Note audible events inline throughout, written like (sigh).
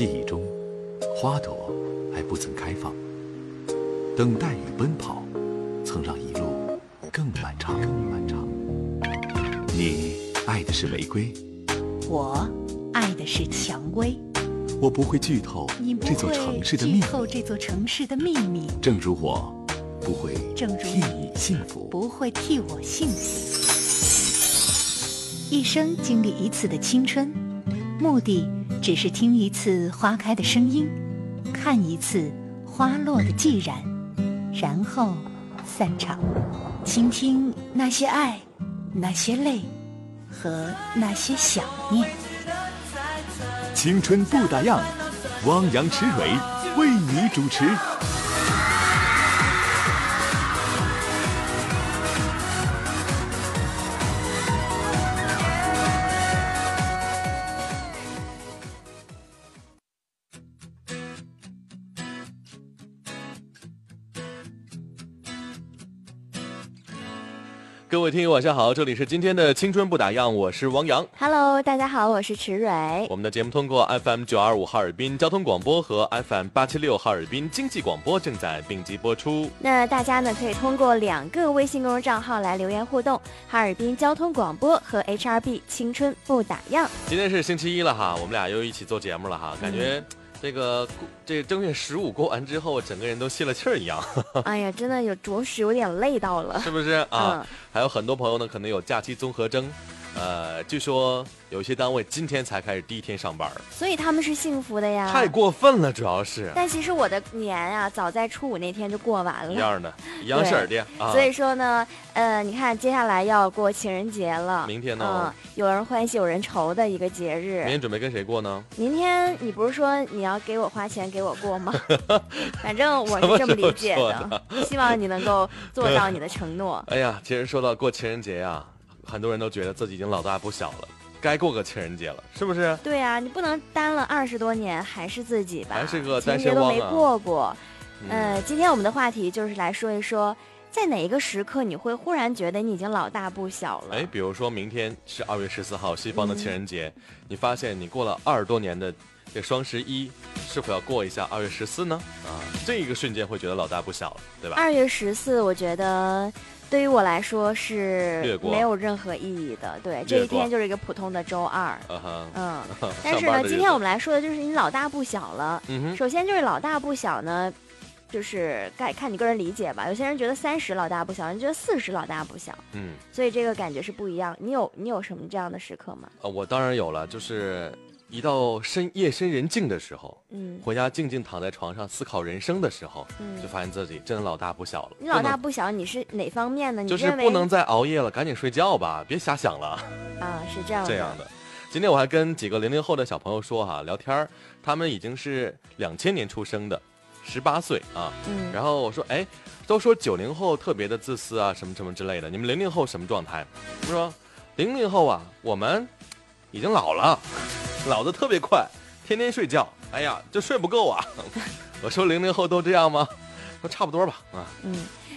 记忆中，花朵还不曾开放，等待与奔跑，曾让一路更漫长。更漫长。你爱的是玫瑰，我爱的是蔷薇。我不会剧透这座城市的秘密，会剧透这座城市的秘密，正如我不会替你幸福。不会替我幸福。一生经历一次的青春，目的只是听一次花开的声音，看一次花落的寂然，然后散场，倾听那些爱，那些泪，和那些想念。青春不打烊，汪洋池蕊为你主持。位听友晚上好，这里是今天的青春不打烊，我是王洋。Hello，大家好，我是池蕊。我们的节目通过 FM 九二五哈尔滨交通广播和 FM 八七六哈尔滨经济广播正在并机播出。那大家呢可以通过两个微信公众账号来留言互动，哈尔滨交通广播和 HRB 青春不打烊。今天是星期一了哈，我们俩又一起做节目了哈，感觉这个过这正月十五过完之后，整个人都泄了气儿一样，(laughs) 哎呀，真的有着实有点累到了。是不是啊？还有很多朋友呢，可能有假期综合征，呃，据说有些单位今天才开始第一天上班，所以他们是幸福的呀。太过分了，主要是但其实我的年啊，早在初五那天就过完了。一样的，一样式儿的啊。所以说呢，呃，你看接下来要过情人节了，明天呢嗯，有人欢喜有人愁的一个节日。明天准备跟谁过呢？明天你不是说你要给我花钱给我过吗？(laughs) 反正我是这么理解的，希望你能够做到你的承诺。哎呀，其实说到过情人节呀，很多人都觉得自己已经老大不小了，该过个情人节了，是不是？对啊，你不能单了二十多年还是自己吧？还是个单身汪啊节都没过过。嗯，呃，今天我们的话题就是来说一说，在哪一个时刻你会忽然觉得你已经老大不小了？哎，比如说明天是二月十四号，西方的情人节，嗯你发现你过了二十多年的这双十一，是否要过一下二月十四呢？啊，这一个瞬间会觉得老大不小了，对吧？二月十四，我觉得对于我来说是没有任何意义的。对，这一天就是一个普通的周二。嗯，(laughs) 但是呢，今天我们来说的就是你老大不小了。嗯哼，首先就是老大不小呢，就是看看你个人理解吧。有些人觉得三十老大不小，有人觉得四十老大不小，嗯，所以这个感觉是不一样。你有你有什么这样的时刻吗？呃，我当然有了，就是一到深夜深人静的时候，嗯回家静静躺在床上思考人生的时候，嗯就嗯，发现自己真的老大不小了。你老大不小，你是哪方面呢？你就是不能再熬夜了，赶紧睡觉吧，别瞎想了。啊，是这样这样的。今天我还跟几个零零后的小朋友说哈、聊天儿，他们已经是两千年出生的，十八岁啊。嗯，然后我说，哎，都说九零后特别的自私啊，什么什么之类的。你们零零后什么状态？我说，零零后啊，我们已经老了，老的特别快，天天睡觉，哎呀，就睡不够啊。(laughs) 我说零零后都这样吗？说差不多吧，啊，嗯，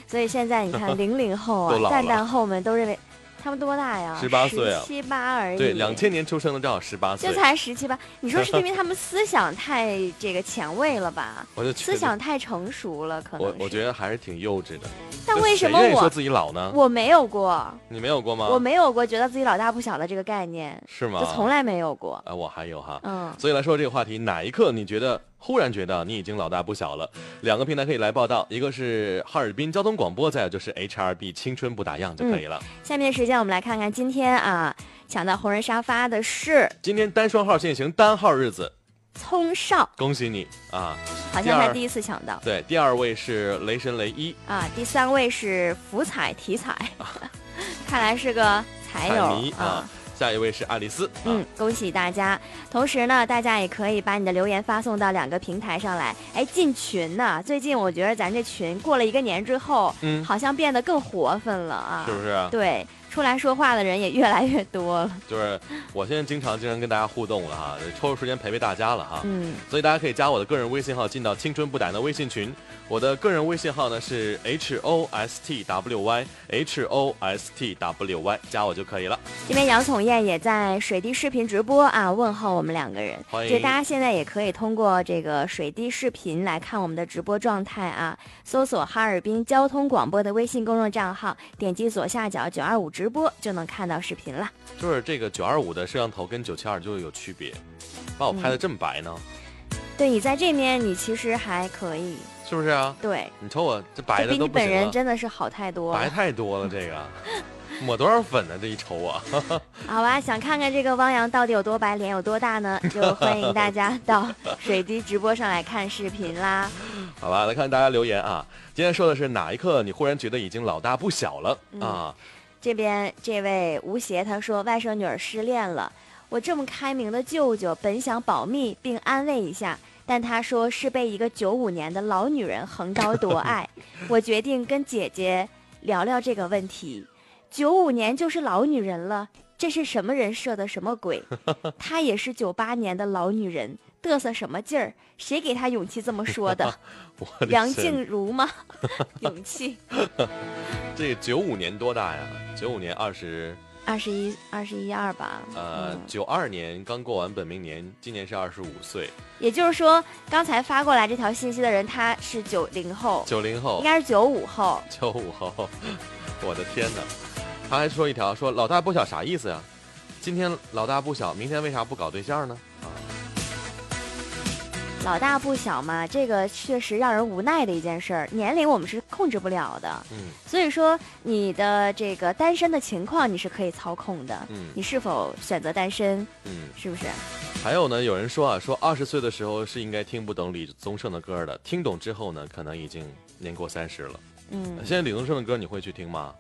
所以现在你看 (laughs) 零零后啊，蛋蛋后们都认为他们多大呀？十八岁啊七八而已。对，两千年出生的正好十八岁这，才十七八，你说是因为 (laughs) 他们思想太这个前卫了吧？我就思想太成熟了，可能。我我觉得还是挺幼稚的。但为什么我说自己老呢？我没有过，你没有过吗？我没有过觉得自己老大不小的这个概念，是吗？就从来没有过。啊，我还有哈。嗯，所以来说这个话题，哪一刻你觉得忽然觉得你已经老大不小了？两个平台可以来报道，一个是哈尔滨交通广播，再有就是 HRB 青春不打烊就可以了。下面时间我们来看看今天啊抢到红人沙发的是今天单双号限行单号日子，聪少，恭喜你啊！好像才第一次抢到对，第二位是雷神雷一，啊。第三位是福彩体彩，(laughs) 看来是个彩彩友迷啊。下一位是爱丽丝，啊嗯，恭喜大家！同时呢，大家也可以把你的留言发送到两个平台上来。哎，进群呢？最近我觉得咱这群过了一个年之后，嗯，好像变得更活泛了啊。是不是？对，出来说话的人也越来越多了。(laughs) 就是我现在经常经常跟大家互动了哈，抽出时间陪陪大家了哈。嗯，所以大家可以加我的个人微信号，进到青春不打的微信群。我的个人微信号呢是 h o s t w y h o s t w y，加我就可以了。这边杨宠燕也在水滴视频直播啊，问候我们两个人。欢迎就大家现在也可以通过这个水滴视频来看我们的直播状态啊，搜索哈尔滨交通广播的微信公众账号，点击左下角九二五直播就能看到视频了。就是这个九二五的摄像头跟九七二就有区别，把我拍的这么白呢，对你在这面，你其实还可以。是不是啊？对，你瞅我这白的这比你本人真的是好太多白。太多了，这个 (laughs) 抹多少粉呢？这一瞅啊，(laughs) 好吧，想看看这个汪洋到底有多白，脸有多大呢？就欢迎大家到水滴直播上来看视频啦。(laughs) 好吧，来看大家留言啊。今天说的是哪一刻你忽然觉得已经老大不小了嗯啊？这边这位吴邪他说外甥女儿失恋了，我这么开明的舅舅本想保密并安慰一下，但他说是被一个九五年的老女人横刀夺爱，(laughs) 我决定跟姐姐聊聊这个问题。九五年就是老女人了，这是什么人设的什么鬼？(laughs) 她也是九八年的老女人，嘚瑟什么劲儿？谁给他勇气这么说的？(laughs) 的 (laughs) 梁静茹吗？(laughs) 勇气？这个九五年多大呀？九五年二十，二十一、二十一二吧。呃嗯，九二年刚过完本命年，今年是二十五岁，也就是说，刚才发过来这条信息的人，他是九零后，九零后应，该是九五后。九五后，我的天哪！他还说一条，说老大不小啥意思呀？今天老大不小，明天为啥不搞对象呢？啊，老大不小嘛，这个确实让人无奈的一件事儿。年龄我们是控制不了的，嗯所以说你的这个单身的情况你是可以操控的。嗯你是否选择单身，嗯。是不是？还有呢，有人说啊，说二十岁的时候是应该听不懂李宗盛的歌的，听懂之后呢，可能已经年过三十了。嗯，现在李宗盛的歌你会去听吗？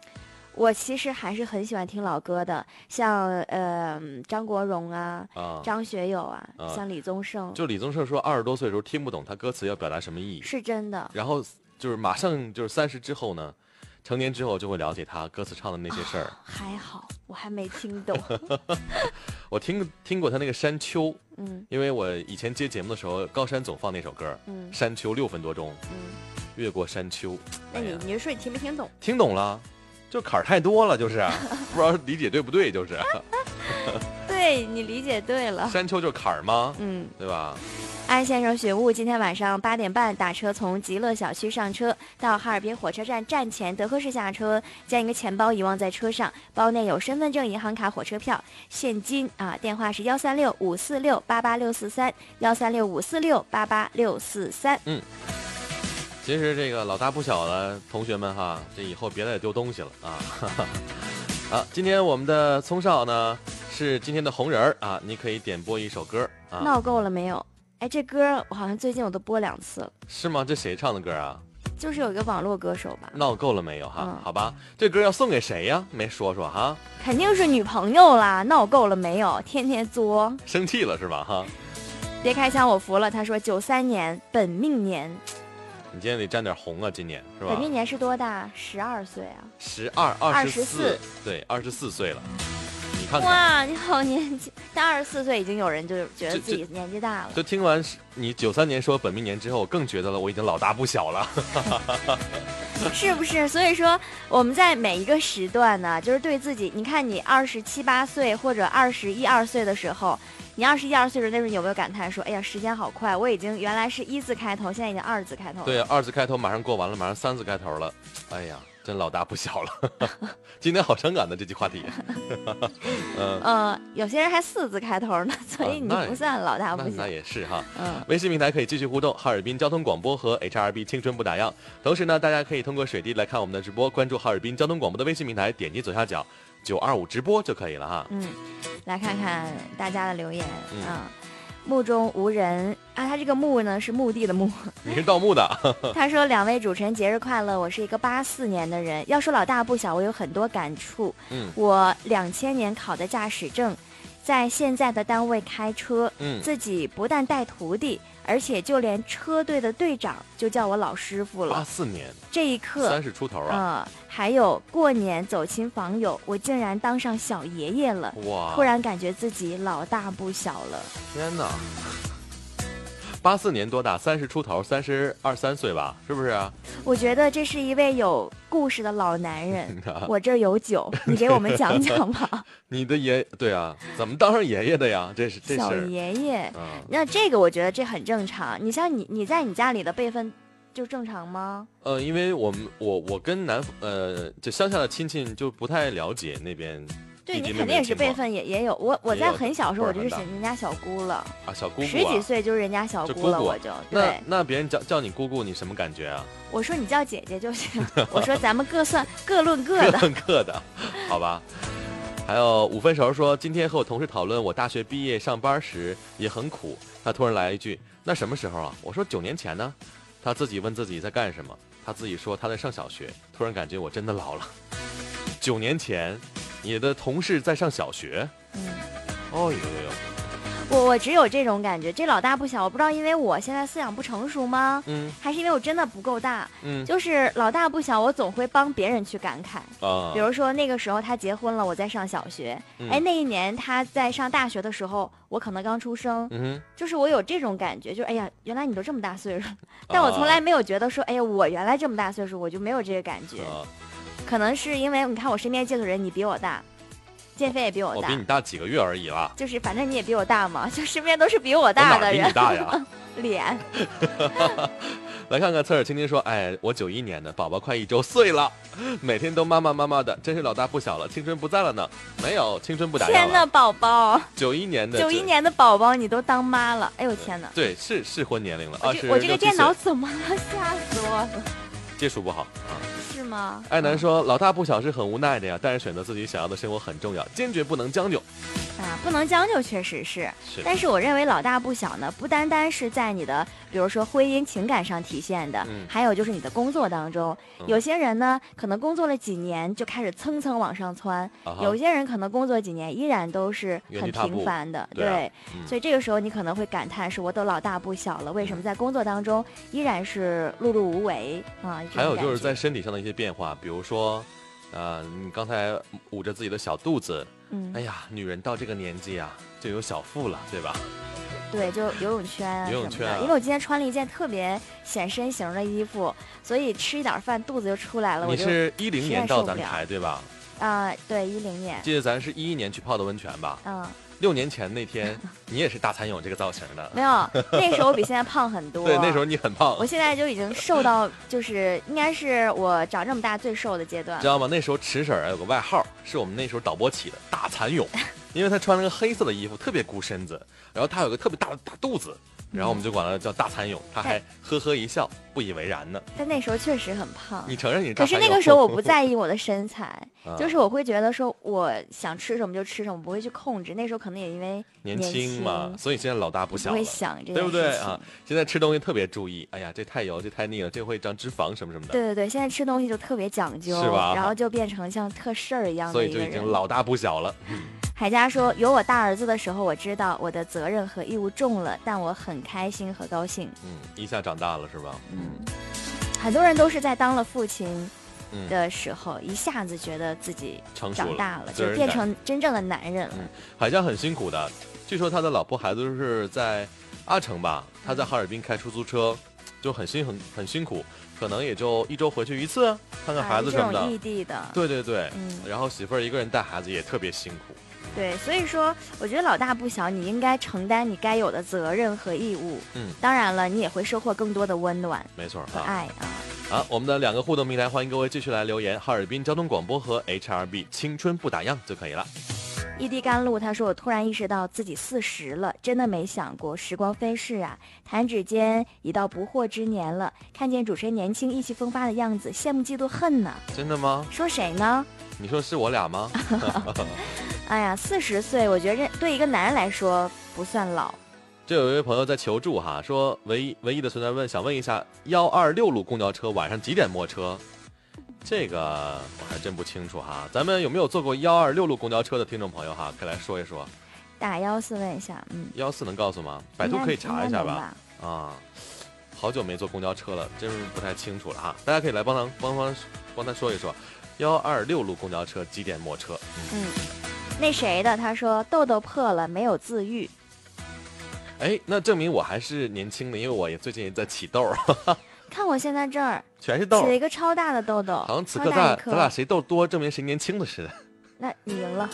我其实还是很喜欢听老歌的，像呃张国荣啊、啊，张学友啊，啊像李宗盛，就李宗盛说二十多岁的时候听不懂他歌词要表达什么意义，是真的。然后就是马上就是三十之后呢，成年之后就会了解他歌词唱的那些事儿。还好，我还没听懂。(laughs) 我听听过他那个《山丘》，嗯因为我以前接节目的时候，高山总放那首歌嗯《山丘》六分多钟，嗯，越过山丘。那你哎你是说你听没听懂？听懂了，就坎儿太多了，就是 (laughs) 不知道理解对不对，就是 (laughs) (laughs) 对你理解对了。山丘就是坎儿吗？嗯，对吧？安先生雪雾今天晚上八点半打车从极乐小区上车，到哈尔滨火车站站前德克士下车，将一个钱包遗忘在车上，包内有身份证、银行卡、火车票、现金啊。电话是幺三六五四六八八六四三，幺三六五四六八八六四三。其实这个老大不小了，同学们哈，这以后别再丢东西了啊！(laughs) 好，今天我们的聪少呢是今天的红人儿啊，你可以点播一首歌啊，闹够了没有？哎，这歌我好像最近我都播两次了，是吗？这谁唱的歌啊？就是有一个网络歌手吧，闹够了没有哈？嗯好吧，这歌要送给谁呀？没说说哈，肯定是女朋友啦。闹够了没有？天天作。生气了是吧哈？别开枪，我服了。他说九三年本命年，你今天得沾点红啊，今年是吧本？命年是多大？十二岁啊！十二、二十四对，二十四岁了。你看看，哇，你好年轻！但二十四岁已经有人就觉得自己年纪大了。就听完你九三年说本命年之后，我更觉得了我已经老大不小了。(laughs) 是不是？所以说我们在每一个时段呢，就是对自己，你看你二十七八岁或者二十一二岁的时候，你二十一二岁的时候，那时候你有没有感叹说，哎呀，时间好快，我已经原来是一字开头，现在已经二字开头了。对，二字开头马上过完了，马上三字开头了。哎呀，真老大不小了。(laughs) 今天好伤感的这期话题。(laughs) 嗯，呃，有些人还四字开头呢，所以你不算老大不小那那。也是哈。嗯，微信平台可以继续互动，哈尔滨交通广播和 HRB 青春不打烊。同时呢，大家可以通过水滴来看我们的直播，关注哈尔滨交通广播的微信平台，点击左下角九二五直播就可以了哈。嗯，来看看大家的留言嗯啊。目中无人啊，他这个墓呢是墓地的墓。(laughs) 你是盗墓的，(laughs) 他说：“两位主持人节日快乐！我是一个八四年的人，要说老大不小，我有很多感触。嗯我两千年考的驾驶证，在现在的单位开车，嗯自己不但带徒弟，而且就连车队的队长就叫我老师傅了八了。四年这一刻，三十出头啊，嗯，还有过年走亲访友，我竟然当上小爷爷了，哇！突然感觉自己老大不小了。天哪！八四年多大？三十出头，三十二三岁吧，是不是啊？我觉得这是一位有故事的老男人。(laughs) 啊我这儿有酒，(laughs) 你给我们讲讲吧，(laughs) 你的爷对啊，怎么当上爷爷的呀？这是这小爷爷。嗯那这个我觉得这很正常。你像你，你在你家里的辈分就正常吗？呃，因为我们我我跟南呃就乡下的亲戚就不太了解那边对你肯定也是辈分也也有。我我在很小时候我就是人家小姑了，啊，小姑姑十几啊。岁就是人家小姑了，姑姑我就那对。那别人叫叫你姑姑，你什么感觉啊？我说你叫姐姐就行，(laughs) 我说咱们各算各论各的。各论各的，好吧。还有五分熟说，今天和我同事讨论我大学毕业上班时也很苦。他突然来一句：“那什么时候啊？”我说：“九年前呢。”他自己问自己在干什么，他自己说他在上小学。突然感觉我真的老了。九年前，你的同事在上小学？嗯，哦呦呦呦！我我只有这种感觉，这老大不小，我不知道因为我现在思想不成熟吗？嗯还是因为我真的不够大？嗯就是老大不小，我总会帮别人去感慨。啊比，如说那个时候他结婚了，我在上小学。嗯哎，那一年他在上大学的时候，我可能刚出生。嗯就是我有这种感觉，就是哎呀，原来你都这么大岁数，但我从来啊没有觉得说，哎呀，我原来这么大岁数，我就没有这个感觉。啊可能是因为你看我身边接触人，你比我大，建飞也比我大我比，你大几个月而已啦。就是反正你也比我大嘛，就身边都是比我大的人比你。大呀？脸，(laughs) 来看看侧耳倾听说，哎，我九一年的宝宝快一周岁了，每天都妈妈妈妈的，真是老大不小了，青春不在了呢。没有，青春不打烊天呐，宝宝，九一年的，九一，年的宝宝你都当妈了，哎呦天呐！对，是适婚年龄了，我二十这我这个电脑怎么了？吓死我了！接触不好啊。是吗？爱南说，老大不小是很无奈的呀，但是选择自己想要的生活很重要，坚决不能将就。啊，不能将就，确实是。是，但是我认为老大不小呢，不单单是在你的，比如说婚姻情感上体现的，嗯还有就是你的工作当中。嗯有些人呢，可能工作了几年就开始蹭蹭往上窜；啊有些人可能工作几年依然都是很平凡的。对啊嗯所以这个时候你可能会感叹说，我都老大不小了，为什么在工作当中依然是碌碌无为啊？还有就是在身体上的一些变化，比如说，呃，你刚才捂着自己的小肚子，嗯，哎呀，女人到这个年纪啊，就有小腹了，对吧？对，就游泳圈啊什么的。游泳圈啊因为我今天穿了一件特别显身形的衣服，所以吃一点饭肚子就出来了。你是一零年到咱台对吧？啊、对，一零年，记得咱是一一年去泡的温泉吧？嗯，六年前那天，你也是大蚕蛹这个造型的。没有，那时候我比现在胖很多。(laughs) 对，那时候你很胖我，现在就已经瘦到，就是应该是我长这么大最瘦的阶段知。道吗？那时候池婶儿有个外号，是我们那时候导播起的“大蚕蛹 (laughs) ”，因为她穿了个黑色的衣服，特别箍身子，然后她有个特别大的大肚子，然后我们就管他叫大蚕蛹，他还呵呵一笑，不以为然呢。但那时候确实很胖。你承认你大可是？那个时候我不 (laughs) 在意我的身材，啊就是我会觉得说我想吃什么就吃什么，不会去控制。那时候可能也因为年轻嘛，所以现在老大不小不会了。想这件对不对啊？现在吃东西特别注意，哎呀，这太油，这太腻了，这会长脂肪什么什么的，对对对，现在吃东西就特别讲究，是吧然后就变成像特事儿一样的所以就。已经老大不小了。海佳说：“有我大儿子的时候，我知道我的责任和义务重了，但我很开心和高兴。嗯，一下长大了是吧？嗯，很多人都是在当了父亲嗯，的时候，一下子觉得自己成长大了，就变成真正的男人了。海佳很辛苦的，据说他的老婆孩子都是在阿城吧，他在哈尔滨开出租车，就很辛很很辛苦，可能也就一周回去一次，看看孩子啊这什么种异。地的，对对对，嗯，然后媳妇儿一个人带孩子也特别辛苦。对，所以说，我觉得老大不小，你应该承担你该有的责任和义务。嗯，当然了，你也会收获更多的温暖没错啊。和爱啊。好，我们的两个互动平台，欢迎各位继续来留言，哈尔滨交通广播和 HRB 青春不打烊就可以了。一滴甘露，他说：“我突然意识到自己四十了，真的没想过时光飞逝啊！弹指间已到不惑之年了，看见主持人年轻意气风发的样子，羡慕嫉妒恨呢。真的吗？说谁呢？你说是我俩吗？(laughs) 哎呀，四十岁，我觉着对一个男人来说不算老。这有一位朋友在求助哈，说唯一唯一的存在问，想问一下幺二六路公交车晚上几点摸车？这个我还真不清楚哈。咱们有没有坐过幺二六路公交车的听众朋友哈，可以来说一说。打幺四问一下，嗯，幺四能告诉吗？百度可以查一下吧？啊，好久没坐公交车了，真是不太清楚了哈。大家可以来帮他帮帮帮他说一说，幺二六路公交车几点末车？嗯，那谁的？他说痘痘破了，没有自愈。哎，那证明我还是年轻的，因为我也最近也在起痘儿，看我现在这儿全是痘。起了一个超大的痘痘，好像此刻咱咱俩谁痘多，证明谁年轻的似的。那你赢了，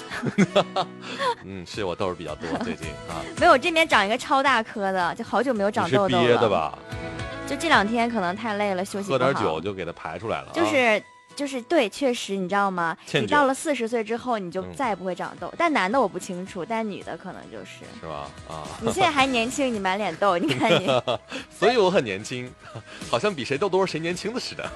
(laughs) 嗯，是我痘儿比较多最近啊。没有这边长一个超大颗的，就好久没有长痘痘了。憋的？吧？就这两天可能太累了，休息喝点酒就给它排出来了啊。就是就是对，确实你知道吗？你到了四十岁之后，你就嗯再也不会长痘。但男的我不清楚，但女的可能就是。是吧？啊，你现在还年轻，你满脸痘，你看你。(laughs) 所以我很年轻，好像比谁痘多谁年轻的似的。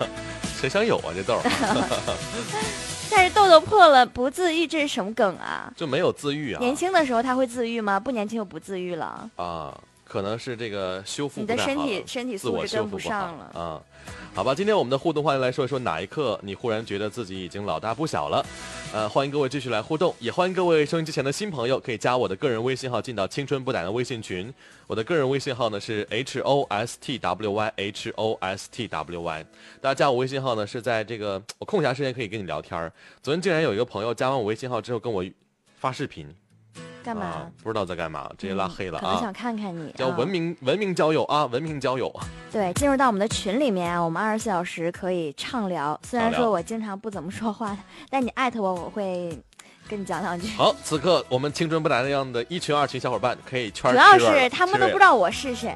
谁想有啊这痘？(laughs) 但是痘痘破了不自愈，这是什么梗啊？就没有自愈啊？年轻的时候他会自愈吗？不年轻就不自愈了。啊，可能是这个修复你的身体身体素质跟不上了。啊。好吧，今天我们的互动话题来说一说哪一刻你忽然觉得自己已经老大不小了？呃，欢迎各位继续来互动，也欢迎各位收音机前的新朋友可以加我的个人微信号进到青春不打的微信群。我的个人微信号呢是 h o s t w y h o s t w y，大家加我微信号呢是在这个我空暇时间可以跟你聊天儿。昨天竟然有一个朋友加完我微信号之后跟我发视频，干嘛啊？？不知道在干嘛，直接拉嗯黑了啊。可能想看看你。啊叫文明、文明交友啊，文明交友。对，进入到我们的群里面啊，我们二十四小时可以畅聊。虽然说我经常不怎么说话，但你艾特我，我会跟你讲两句。好，此刻我们青春不打那样的一群、二群小伙伴可以圈主要是他们都不知道道我是谁，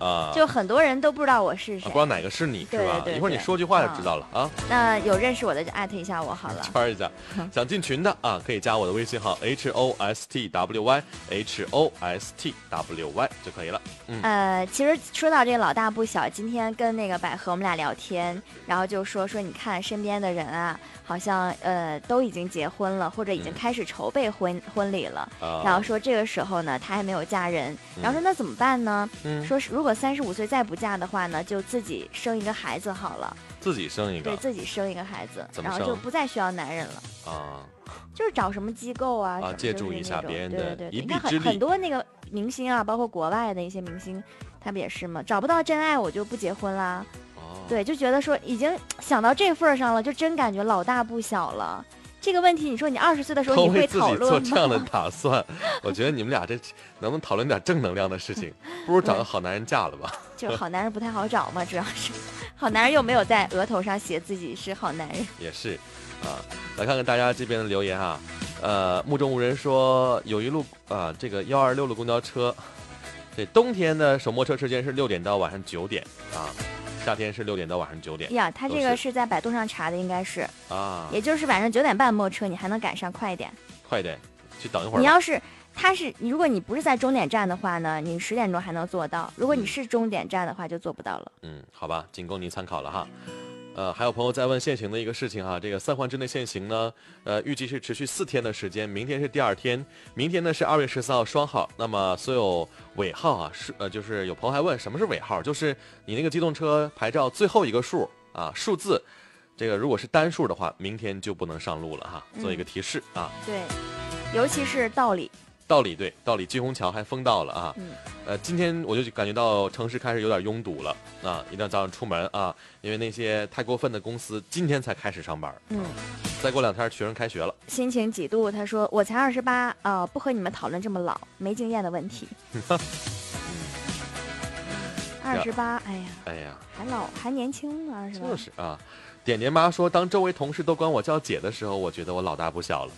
啊，就很多人都不知道我是谁啊不知。道哪个是你是吧？对对一会儿你说句话就知道了啊，那有认识我的就艾特一下我好了。(laughs) 圈一下。想进群的啊，可以加我的微信号 h o s t w y h o s t w y 就可以了。嗯，呃，其实说到这个老大不小，今天跟那个百合我们俩聊天，然后就说说你看身边的人啊，好像呃都已经结婚了，或者已经嗯开始筹备婚婚礼了。啊然后说这个时候呢，她还没有嫁人，然后说那怎么办呢？嗯说是如果三十五岁再不嫁的话呢，就自己生一个孩子好了，自己生一个对自己生一个孩子，然后就不再需要男人了，啊，(laughs) 就是找什么机构啊，啊借助一下别人的对对对一你看很臂之力很多那个明星啊，包括国外的一些明星，他不也是吗？找不到真爱我就不结婚啦，哦，对，就觉得说已经想到这份儿上了，就真感觉老大不小了。这个问题，你说你二十岁的时候你会为自己做这样的？打算，(laughs) 我觉得你们俩这能不能讨论点正能量的事情？(laughs) 不如找个好男人嫁了吧？(laughs) 就是好男人不太好找嘛，主要是好男人又没有在额头上写自己是好男人。也是，啊，来看看大家这边的留言啊。呃，目中无人说有一路啊，这个幺二六路公交车，这冬天的首末车时间是六点到晚上九点啊，夏天是六点到晚上九点呀，他这个是是在百度上查的，应该是，啊，也就是晚上九点半末车，你还能赶上快一点。快一点去等一会儿。你要是他是，如果你不是在终点站的话呢，你十点钟还能做到；如果你嗯是终点站的话，就做不到了。嗯，好吧，仅供您参考了哈。呃，还有朋友在问限行的一个事情哈，这个三环之内限行呢，呃，预计是持续四天的时间，明天是第二天，明天呢是二月十四号双号。那么所有尾号啊，是呃，就是有朋友还问什么是尾号，就是你那个机动车牌照最后一个数啊，数字，这个如果是单数的话，明天就不能上路了哈，做一个提示啊。对，尤其是道理，道理对，道理金虹桥还封道了啊。嗯呃，今天我就感觉到城市开始有点拥堵了啊！一定要早上出门啊，因为那些太过分的公司今天才开始上班，嗯，再过两天学生开学了。心情几度？他说我才二十八啊，不和你们讨论这么老没经验的问题。(laughs) 二十八，哎呀，哎呀，还老还年轻呢，二十八。就是啊。点点妈说，当周围同事都管我叫姐的时候，我觉得我老大不小了。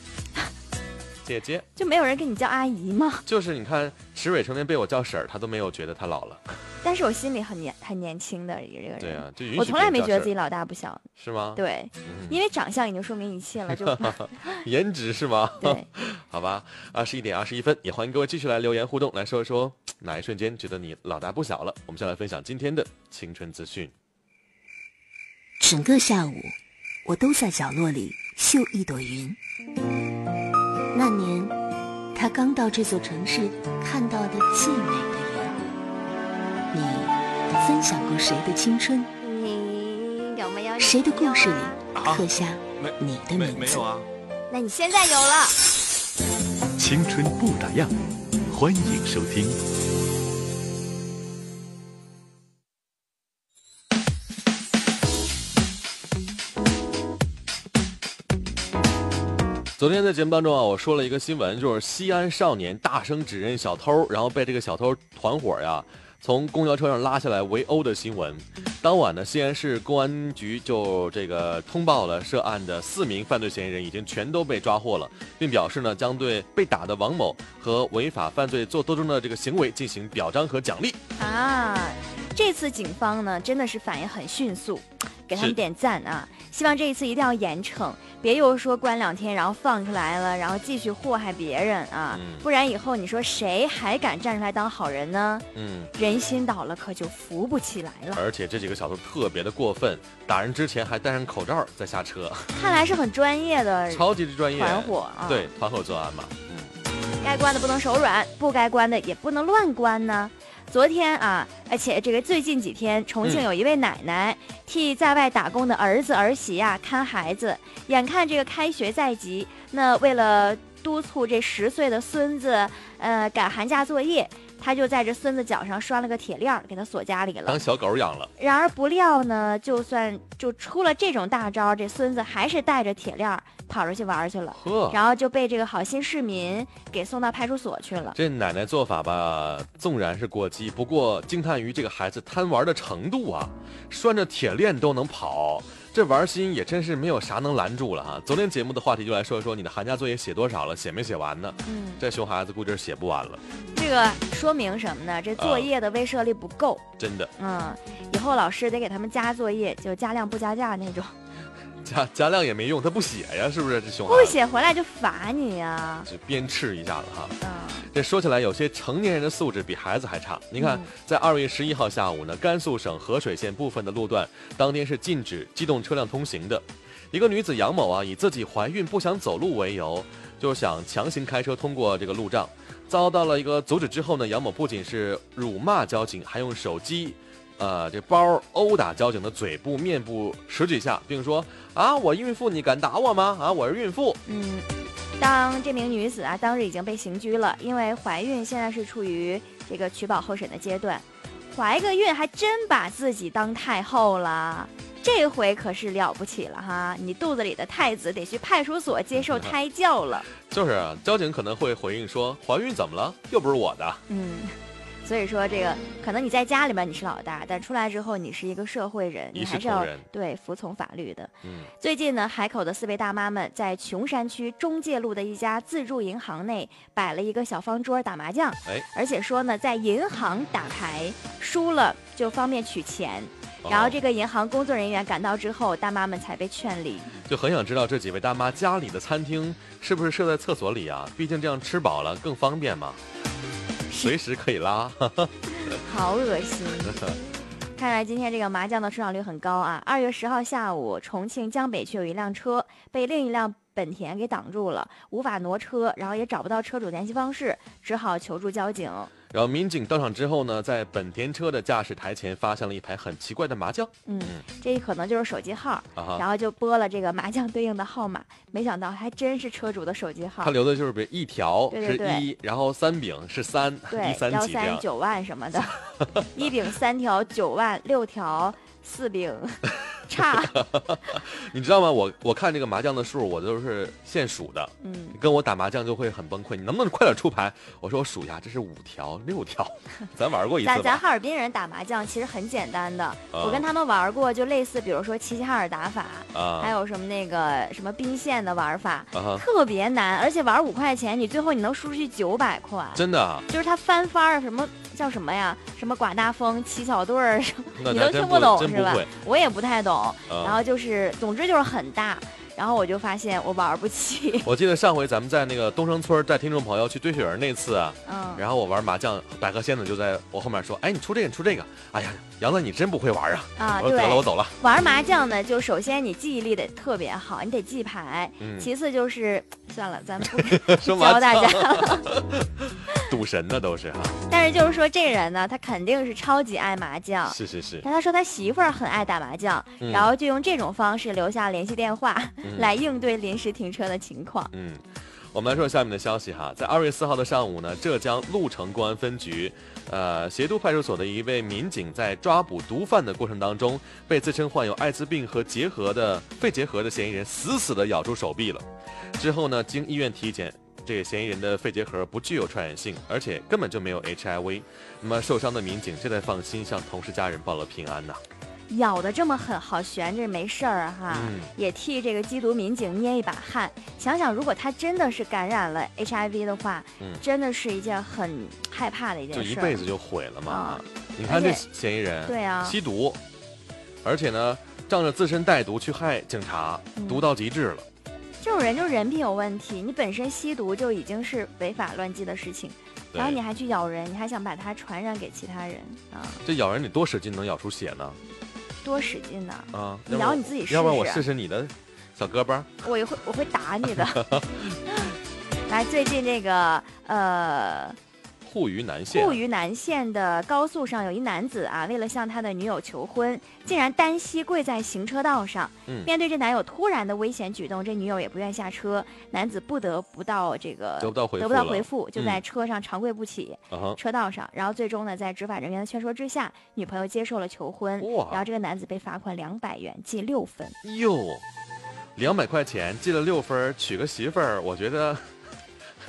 姐姐，就没有人跟你叫阿姨吗？就是你看石蕊成天被我叫婶儿，她都没有觉得她老了。但是我心里很年很年轻的一个人。对啊，就允许我从来没觉得自己老大不小。是吗？对，嗯，因为长相已经说明一切了，就 (laughs) 颜值是吗？(laughs) 对。(laughs) 好吧，二十一点二十一分，也欢迎各位继续来留言互动，来说一说 (tsk) 哪一瞬间觉得你老大不小了。我们先来分享今天的青春资讯。整个下午，我都在角落里绣一朵云。那年，他刚到这座城市看到的最美的云。你分享过谁的青春？你有没有？谁的故事里啊刻下你的名字？啊。那你现在有了。青春不打烊，欢迎收听。昨天在节目当中啊，我说了一个新闻，就是西安少年大声指认小偷，然后被这个小偷团伙呀从公交车上拉下来围殴的新闻。当晚呢，西安市公安局就这个通报了涉案的四名犯罪嫌疑人已经全都被抓获了，并表示呢将对被打的王某和违法犯罪做斗争的这个行为进行表彰和奖励。啊，这次警方呢真的是反应很迅速，给他们点赞啊！希望这一次一定要严惩，别又说关两天然后放出来了，然后继续祸害别人啊！嗯不然以后你说谁还敢站出来当好人呢？嗯，人心倒了，可就扶不起来了。而且这几个小偷特别的过分，打人之前还戴上口罩再下车，看来是很专业的 (laughs) 超级专业。团伙啊！对，团伙作案嘛。该关的不能手软，不该关的也不能乱关呢。昨天啊，而且这个最近几天，重庆嗯。有一位奶奶、替在外打工的儿子儿媳呀、看孩子，眼看这个开学在即，那为了督促这十岁的孙子，呃，赶寒假作业，他就在这孙子脚上拴了个铁链儿，给他锁家里了当。小狗养了，然而不料呢，就算就出了这种大招，这孙子还是带着铁链儿跑出去玩去了。呵，然后就被这个好心市民给送到派出所去了。这奶奶做法吧，纵然是过激，不过惊叹于这个孩子贪玩的程度啊，拴着铁链都能跑，这玩心也真是没有啥能拦住了哈。昨天节目的话题就来说一说你的寒假作业写多少了，写没写完呢？嗯，这熊孩子估计是写不完了，这个说明什么呢？这作业的威慑力不够。真的。嗯，以后老师得给他们加作业，就加量不加价那种，加加量也没用，他不写呀，是不是？这熊不写回来就罚你呀、就鞭笞一下子哈。嗯，这说起来，有些成年人的素质比孩子还差。你看嗯，在二月十一号下午呢，甘肃省合水县部分的路段，当天是禁止机动车辆通行的。一个女子杨某啊，以自己怀孕不想走路为由，就想强行开车通过这个路障，遭到了一个阻止之后呢，杨某不仅是辱骂交警，还用手机。呃，这包殴打交警的嘴部、面部十几下，并说：“啊，我孕妇，你敢打我吗？啊，我是孕妇。嗯，当这名女子啊，当日已经被刑拘了，因为怀孕现在是处于这个取保候审的阶段，怀个孕还真把自己当太后了。这回可是了不起了哈！你肚子里的太子得去派出所接受胎教了。”就是啊，交警可能会回应说：“怀孕怎么了？又不是我的。”嗯，所以说这个可能你在家里面你是老大，但出来之后你是一个社会人，你还是要对服从法律的。嗯，最近呢，海口的四位大妈们在琼山区中介路的一家自助银行内摆了一个小方桌打麻将，哎，而且说呢，在银行打牌输了就方便取钱。然后哦这个银行工作人员赶到之后，大妈们才被劝离。就很想知道这几位大妈家里的餐厅是不是设在厕所里啊？毕竟这样吃饱了更方便嘛，随时可以拉。(laughs) 好恶心！看来今天这个麻将的出场率很高啊！二月十号下午，重庆江北区有一辆车被另一辆本田给挡住了，无法挪车，然后也找不到车主联系方式，只好求助交警。然后民警到场之后呢，在本田车的驾驶台前发现了一排很奇怪的麻将。嗯，这可能就是手机号，然后就拨了这个麻将对应的号码，没想到还真是车主的手机号。他。留的就是比如一条是一，然后三饼是三，对一。三九万什么的，(laughs) 一饼三条九万，六条四饼差。(laughs) 你知道吗？我我看这个麻将的数，我都是现数的。嗯，你跟我打麻将就会很崩溃，你能不能快点出牌？我说我数一下，这是五条六条，(laughs) 咱玩过一次咱咱？哈尔滨人打麻将其实很简单的，我啊跟他们玩过，就类似比如说齐齐哈尔打法，啊，还有什么那个什么宾县的玩法，特别难，而且玩五块钱，你最后你能输出去九百块，真的啊，就是他翻番儿什么叫什么呀？什么寡大风、七小队儿，什么你都听不懂是吧？我也不太懂，啊然后就是总之就是很大，然后我就发现我玩不起，(laughs) 我记得上回咱们在那个东城村带听众朋友去堆雪人那次啊，嗯，然后我玩麻将，百合仙子就在我后面说：“哎，你出这个，你出这个。”哎呀，杨子你真不会玩啊！啊，得了，我，走了。玩麻将呢，就首先你记忆力得特别好，你得记牌，嗯，其次就是算了，咱们 (laughs) 教大将家。(laughs) 赌神呢都是哈，但是就是说，这人呢，他肯定是超级爱麻将。是是是，但他说他媳妇儿很爱打麻将，嗯然后就用这种方式留下联系电话，嗯来应对临时停车的情况。嗯，我们来说下面的消息哈，在二月四号的上午呢，浙江鹿城公安分局，呃，协都派出所的一位民警在抓捕毒贩的过程当中，被自称患有艾滋病和结核的肺结核的嫌疑人死死的咬住手臂了。之后呢，经医院体检，这个嫌疑人的肺结核不具有传染性，而且根本就没有 HIV。那么受伤的民警现在放心，向同事家人报了平安呐。咬得这么狠，好悬着没事儿哈，嗯也替这个缉毒民警捏一把汗。想想，如果他真的是感染了 HIV 的话，嗯真的是一件很害怕的一件事就。一辈子就毁了嘛。啊你看这嫌疑人，对啊吸毒，而且呢，仗着自身带毒去害警察，嗯毒到极致了。这种人就人品有问题，你本身吸毒就已经是违法乱纪的事情，然后你还去咬人，你还想把它传染给其他人啊，这咬人你多使劲能咬出血呢？多使劲呢！啊，咬你自己试要不然我试试试你的小胳膊。我一会我会打你的。(laughs) 来，最近这个呃。沪渝南线沪渝南线的高速上有一男子啊，为了向他的女友求婚，竟然单膝跪在行车道上。嗯面对这男友突然的危险举动，这女友也不愿下车，男子不得不到这个得不到回复得不到回复，就在嗯车上长跪不起，车道上。然后最终呢，在执法人员的劝说之下，女朋友接受了求婚。哇然后这个男子被罚款两百元，记六分。哟，两百块钱记了六分，娶个媳妇儿，我觉得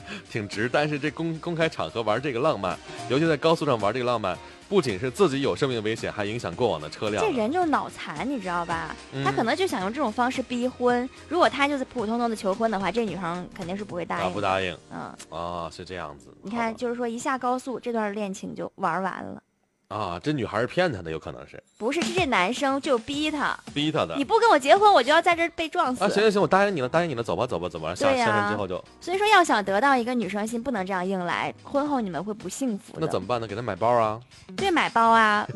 (laughs) 挺值。但是这公公开场合玩这个浪漫，尤其在高速上玩这个浪漫，不仅是自己有生命危险，还影响过往的车辆这。人就是脑残，你知道吧？他嗯可能就想用这种方式逼婚。如果他就是普普通通的求婚的话，这女生肯定是不会答答应啊。不答应嗯。啊？是这样子。你看，就是说一下高速，这段恋情就玩完了。啊，这女孩是骗他的，有可能是不是，是这男生就逼他，逼他的你。不跟我结婚，我就要在这儿被撞死。啊，行行行，我答应你了，答应你了，走吧走吧走吧。下对呀下车之后就所以说，要想得到一个女生心，不能这样硬来，婚后你们会不幸福。那怎么办呢？给她买包啊，对，买包啊，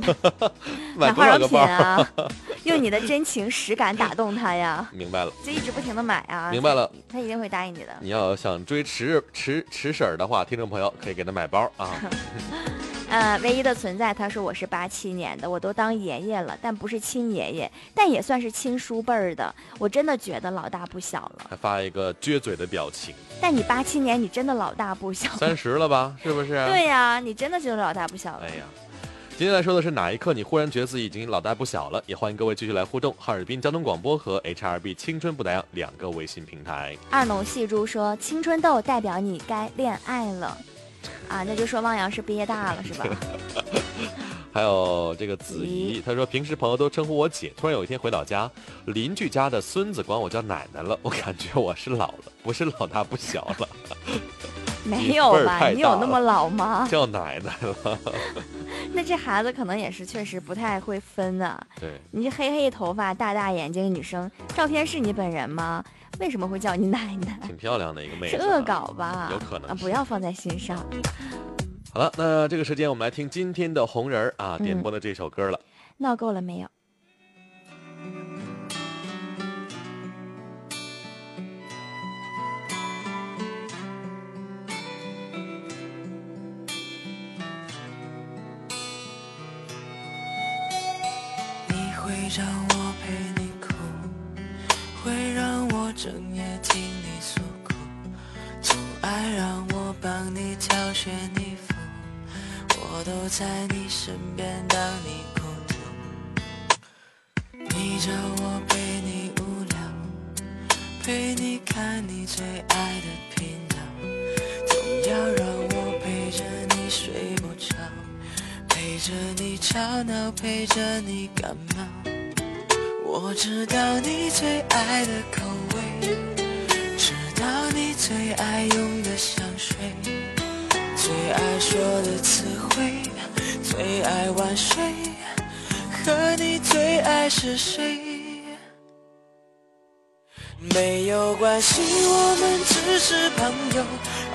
(laughs) 买多化妆品？啊，(laughs) 用你的真情实感打动她呀，(laughs) 明白了。就一直不停的买啊。明白了，她一定会答应你的。你要想追迟迟迟婶儿的话，听众朋友可以给她买包啊。呃，唯一的存在，他说我是八七年的，我都当爷爷了，但不是亲爷爷，但也算是亲叔辈儿的。我真的觉得老大不小了。还发一个撅嘴的表情，但你八七年，你真的老大不小。三十了吧？是不是？对呀、你真的觉得老大不小了。哎呀，今天来说的是哪一刻你忽然觉得自己已经老大不小了？也欢迎各位继续来互动。哈尔滨交通广播和 HRB 青春不打烊两个微信平台。二农戏珠说：“青春痘代表你该恋爱了。”啊，那就说汪洋是憋大了是吧？(laughs) 还有这个子怡，她说平时朋友都称呼我姐，突然有一天回老家，邻居家的孙子管我叫奶奶了，(laughs) 我感觉我是老了，不是老大不小了，(laughs) 没有吧？你有那么老吗？叫奶奶了。那这孩子可能也是确实不太会分啊。对，你这黑黑头发、大大眼睛的女生，照片是你本人吗？为什么会叫你奶奶？挺漂亮的一个妹子。恶搞吧？啊，有可能是不要放在心上。好了，那这个时间我们来听今天的红人儿啊嗯点播的这首歌了。闹够了没有？你会让我整夜听你诉苦，总爱让我帮你挑选衣服，我都在你身边当你孤独。你叫我陪你无聊，陪你看你最爱的频道，总要让我陪着你睡不着。陪着你吵闹，陪着你感冒。我知道你最爱的口，知道你最爱用的香水，最爱说的词汇，最爱晚睡，和你最爱是谁？没有关系，我们只是朋友，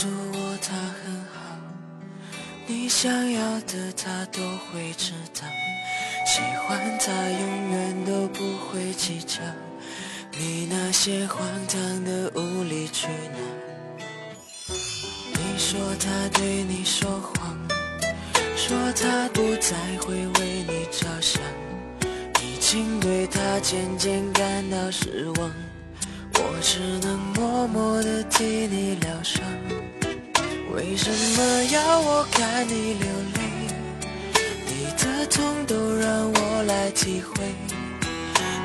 告诉我他很好你想要的他都会知道喜欢他永远都不会计较你那些荒唐的无理取闹。你说他对你说谎说他不再会为你着想已经对他渐渐感到失望。我只能默默地替你疗伤。为什么要我看你流泪？你的痛都让我来体会，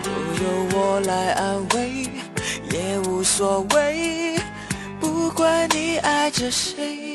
都由我来安慰，也无所谓，不管你爱着谁。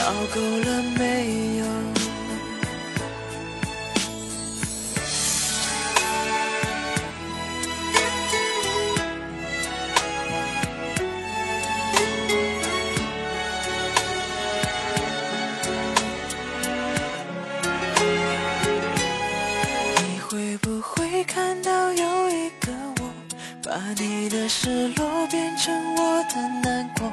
闹够了没有。你会不会看到有一个我，把你的失落变成我的难过？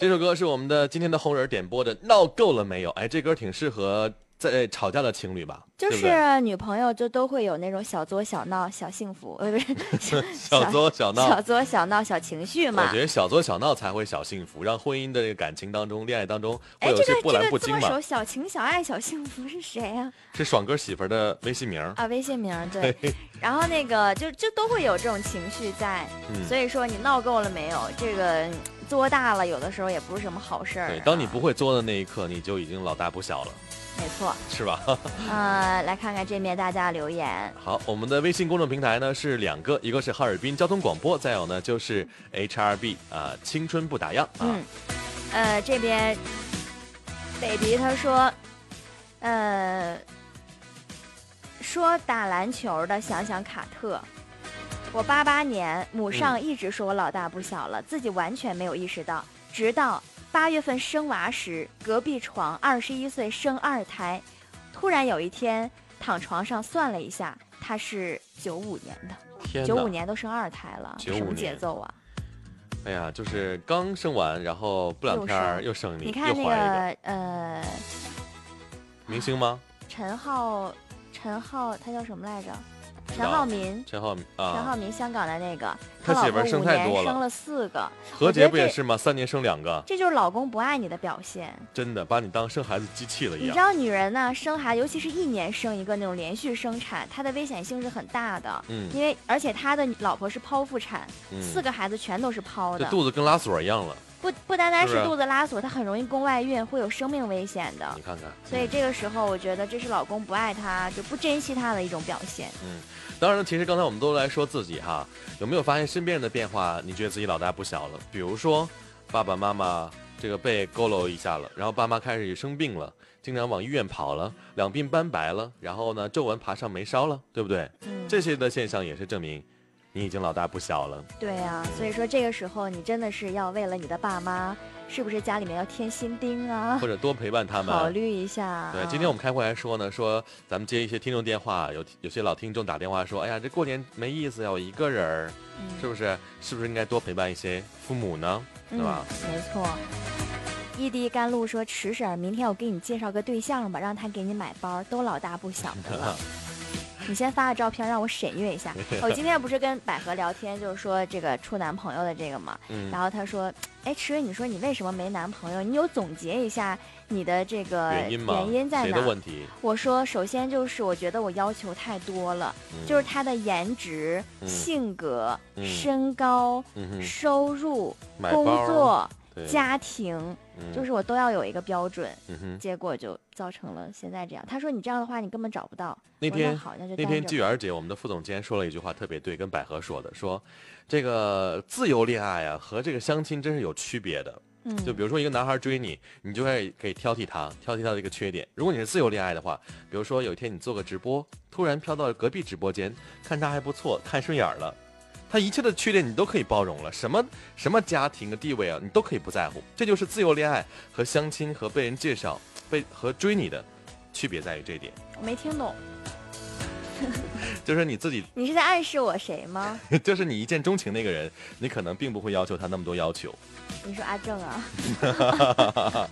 这首歌是我们的今天的红人点播的，闹够了没有？哎，这歌挺适合在吵架的情侣吧？就是女朋友就都会有那种小作小闹小幸福，呃，不是 (laughs) 小作小闹小作小闹小情绪嘛我觉。得小作小闹才会小幸福，让婚姻的这个感情当中、恋爱当中会有一些波澜这不惊嘛个作手。小情小爱小幸福是谁呀、是爽哥媳妇儿的微信名儿。啊？微信名儿对。然后那个就就都会有这种情绪在，嗯所以说你闹够了没有？这个嗯作大了，有的时候也不是什么好事儿、啊。对，当你不会作的那一刻，你就已经老大不小了，没错，(laughs) 是吧？(laughs) 呃，来看看这面大家留言。好，我们的微信公众平台呢是两个，一个是哈尔滨交通广播，再有呢就是 HRB 啊、青春不打烊啊。嗯，呃，这边 baby 他说，呃，说打篮球的想想卡特。我八八年，母上一直说我老大不小了，自己完全没有意识到，直到八月份生娃时，隔壁床二十一岁生二胎，突然有一天躺床上算了一下，他是九五年的，天九五！年都生二胎了，什么节奏啊？哎呀，就是刚生完，然后不两天又生你，你看那个呃，明星吗？陈浩，陈浩他叫什么来着？陈浩民，陈浩民啊陈浩啊，民，香港的那个，他媳妇生太多了年生了四个，何洁不也是吗？三年生两个，这就是老公不爱你的表现。真的把你当生孩子机器了一样。你知道女人呢，生孩子，尤其是一年生一个那种连续生产，她的危险性是很大的。嗯因为而且他的老婆是剖腹产，嗯四个孩子全都是剖这的，肚子跟拉锁一样了，不不单单是肚子拉锁，它很容易宫外孕，会有生命危险的你。看看。所以这个时候，我觉得这是老公不爱她，就不珍惜她的一种表现。嗯当然了，其实刚才我们都来说自己哈，有没有发现身边人的变化？你觉得自己老大不小了？比如说，爸爸妈妈这个被佝偻一下了，然后爸妈开始生病了，经常往医院跑了，两鬓斑白了，然后呢皱纹爬上眉梢了，对不对？嗯，这些的现象也是证明你已经老大不小了。对呀、所以说这个时候你真的是要为了你的爸妈，是不是家里面要添新丁啊或？者多陪伴他们。考虑一下。对，啊今天我们开会还说呢，说咱们接一些听众电话，有有些老听众打电话说，哎呀，这过年没意思呀，我一个人儿，嗯是不是？是不是应该多陪伴一些父母呢？对吧？嗯？没错。异地甘露说：“池婶儿，明天我给你介绍个对象吧，让他给你买包，都老大不小的了。(laughs) 你先发个照片让我审阅一下。(laughs) 我今天不是跟百合聊天，就是说这个处男朋友的这个嘛，嗯然后他说，哎，池瑞，你说你为什么没男朋友？你有总结一下你的这个原因吗？原因在谁哪？我说，首先就是我觉得我要求太多了，嗯就是他的颜值、嗯性格、嗯身高、嗯，收入、工作、对家庭，嗯就是我都要有一个标准。结果就造成了现在这样。他说你这样的话，你根本找不到。那天好，那就那天待着季媛姐，我们的副总监说了一句话特别对，跟百合说的，说这个自由恋爱啊和这个相亲真是有区别的。嗯，就比如说一个男孩追你，你就会可以挑剔他，挑剔他的一个缺点。如果你是自由恋爱的话，比如说有一天你做个直播，突然飘到隔壁直播间，看他还不错，看顺眼儿了，他一切的缺点你都可以包容了，什么什么家庭的地位啊，你都可以不在乎。这就是自由恋爱和相亲和被人介绍、被和追你的区别在于这一点，我没听懂，(laughs) 就是你自己，你是在暗示我谁吗？(laughs) 就是你一见钟情那个人，你可能并不会要求他那么多要求。你说阿正啊？(laughs)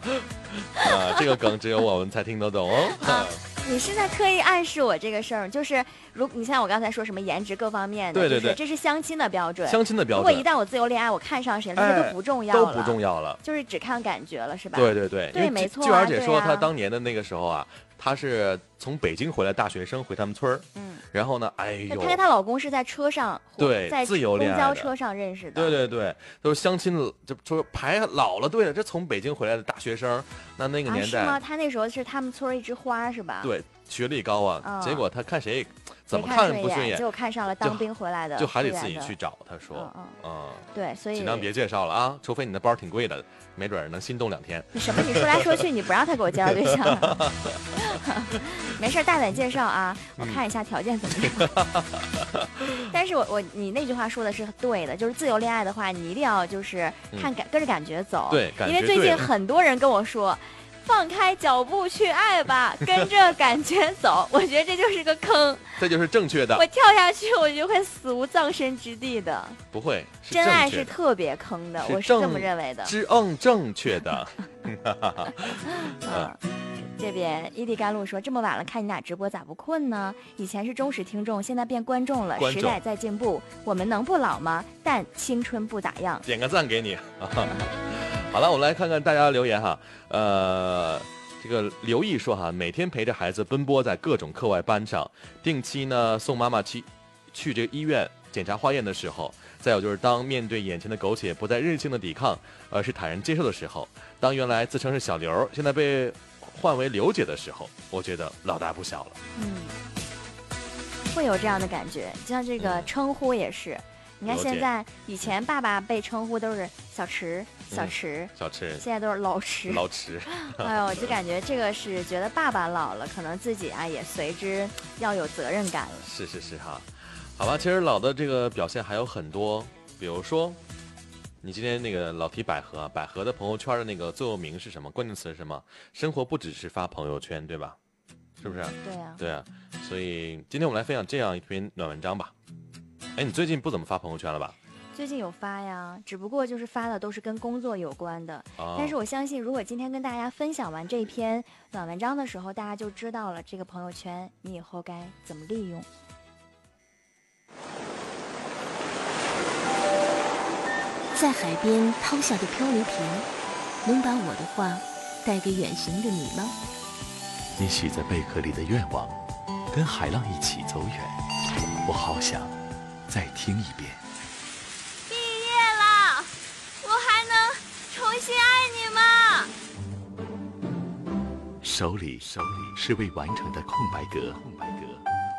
啊，这个梗只有我们才听得懂哦。啊，你是在特意暗示我这个事儿，就是如你像我刚才说什么颜值各方面的，对对对这是相亲的标准。相亲的标准如果一旦我自由恋爱，我看上谁了，这哎都不重要了，都不重要了。就是只看感觉了，是吧？对对对，对没错季儿姐说，啊对啊她当年的那个时候啊，她是从北京回来大学生回他们村儿，嗯，然后呢，哎呦，她跟她老公是在车上，对在自由的公交车上认识的。对对对，都是相亲就，就说排老了队了，这从北京回来的大学生，那那个啊，年是吗？代，她那时候是他们村一枝花，是吧？，对学历高啊，嗯结果他看谁怎么看不顺眼结，果看上了当兵回来的，就还得自己去。找。他说嗯，嗯，嗯，对，所以尽量别介绍了啊，除非你的包挺贵的，没准能心动两天。(laughs) 什么？你说来说去，你不让他给我介绍对象，(laughs) 没事，大胆介绍啊，我嗯看一下条件怎么样。(laughs) 但是我我你那句话说的是对的，就是自由恋爱的话，你一定要就是看感、跟着感觉走。嗯对感因为最近很多人跟我说。放开脚步去爱吧，(laughs) 跟着感觉走。我觉得这就是个坑，这就是正确的我，跳下去我就会死无葬身之地的。不会真爱是特别坑的，是我是这么认为的。知嗯正确的。嗯，(laughs) (laughs) 这边伊利甘露说：“这么晚了看你俩直播咋不困呢？以前是忠实听众，现在变观众了。众时代在进步，我们能不老吗？但青春不咋样。点个赞给你。好了，我们来看看大家的留言哈。呃，这个刘毅说哈，每天陪着孩子奔波在各种课外班上，定期呢送妈妈去去这个医院检查化验的时候，再有就是当面对眼前的苟且不再任性的抵抗，而是坦然接受的时候，当原来自称是小刘，现在被换为刘姐的时候，我觉得老大不小了。嗯，会有这样的感觉，就像这个称呼也是。你看现在，以前爸爸被称呼都是小池、小嗯池，小池，现在都是老池。老池，哎呦，我就感觉这个是觉得爸爸老了，可能自己啊也随之要有责任感了。是是是哈，好吧，其实老的这个表现还有很多，比如说，你今天那个老提百合，百合的朋友圈的那个座右铭是什么？关键词是什么？生活不只是发朋友圈，对吧？是不是？对呀、对啊，所以今天我们来分享这样一篇暖文章吧。哎，你最近不怎么发朋友圈了吧？最近有发呀，只不过就是发的都是跟工作有关的。啊，但是我相信，如果今天跟大家分享完这篇暖文章的时候，大家就知道了这个朋友圈你以后该怎么利用。在海边抛下的漂流瓶，能把我的话带给远行的你吗？你许在贝壳里的愿望，跟海浪一起走远。我好想再听一遍。手里手里是未完成的空白格，空白格。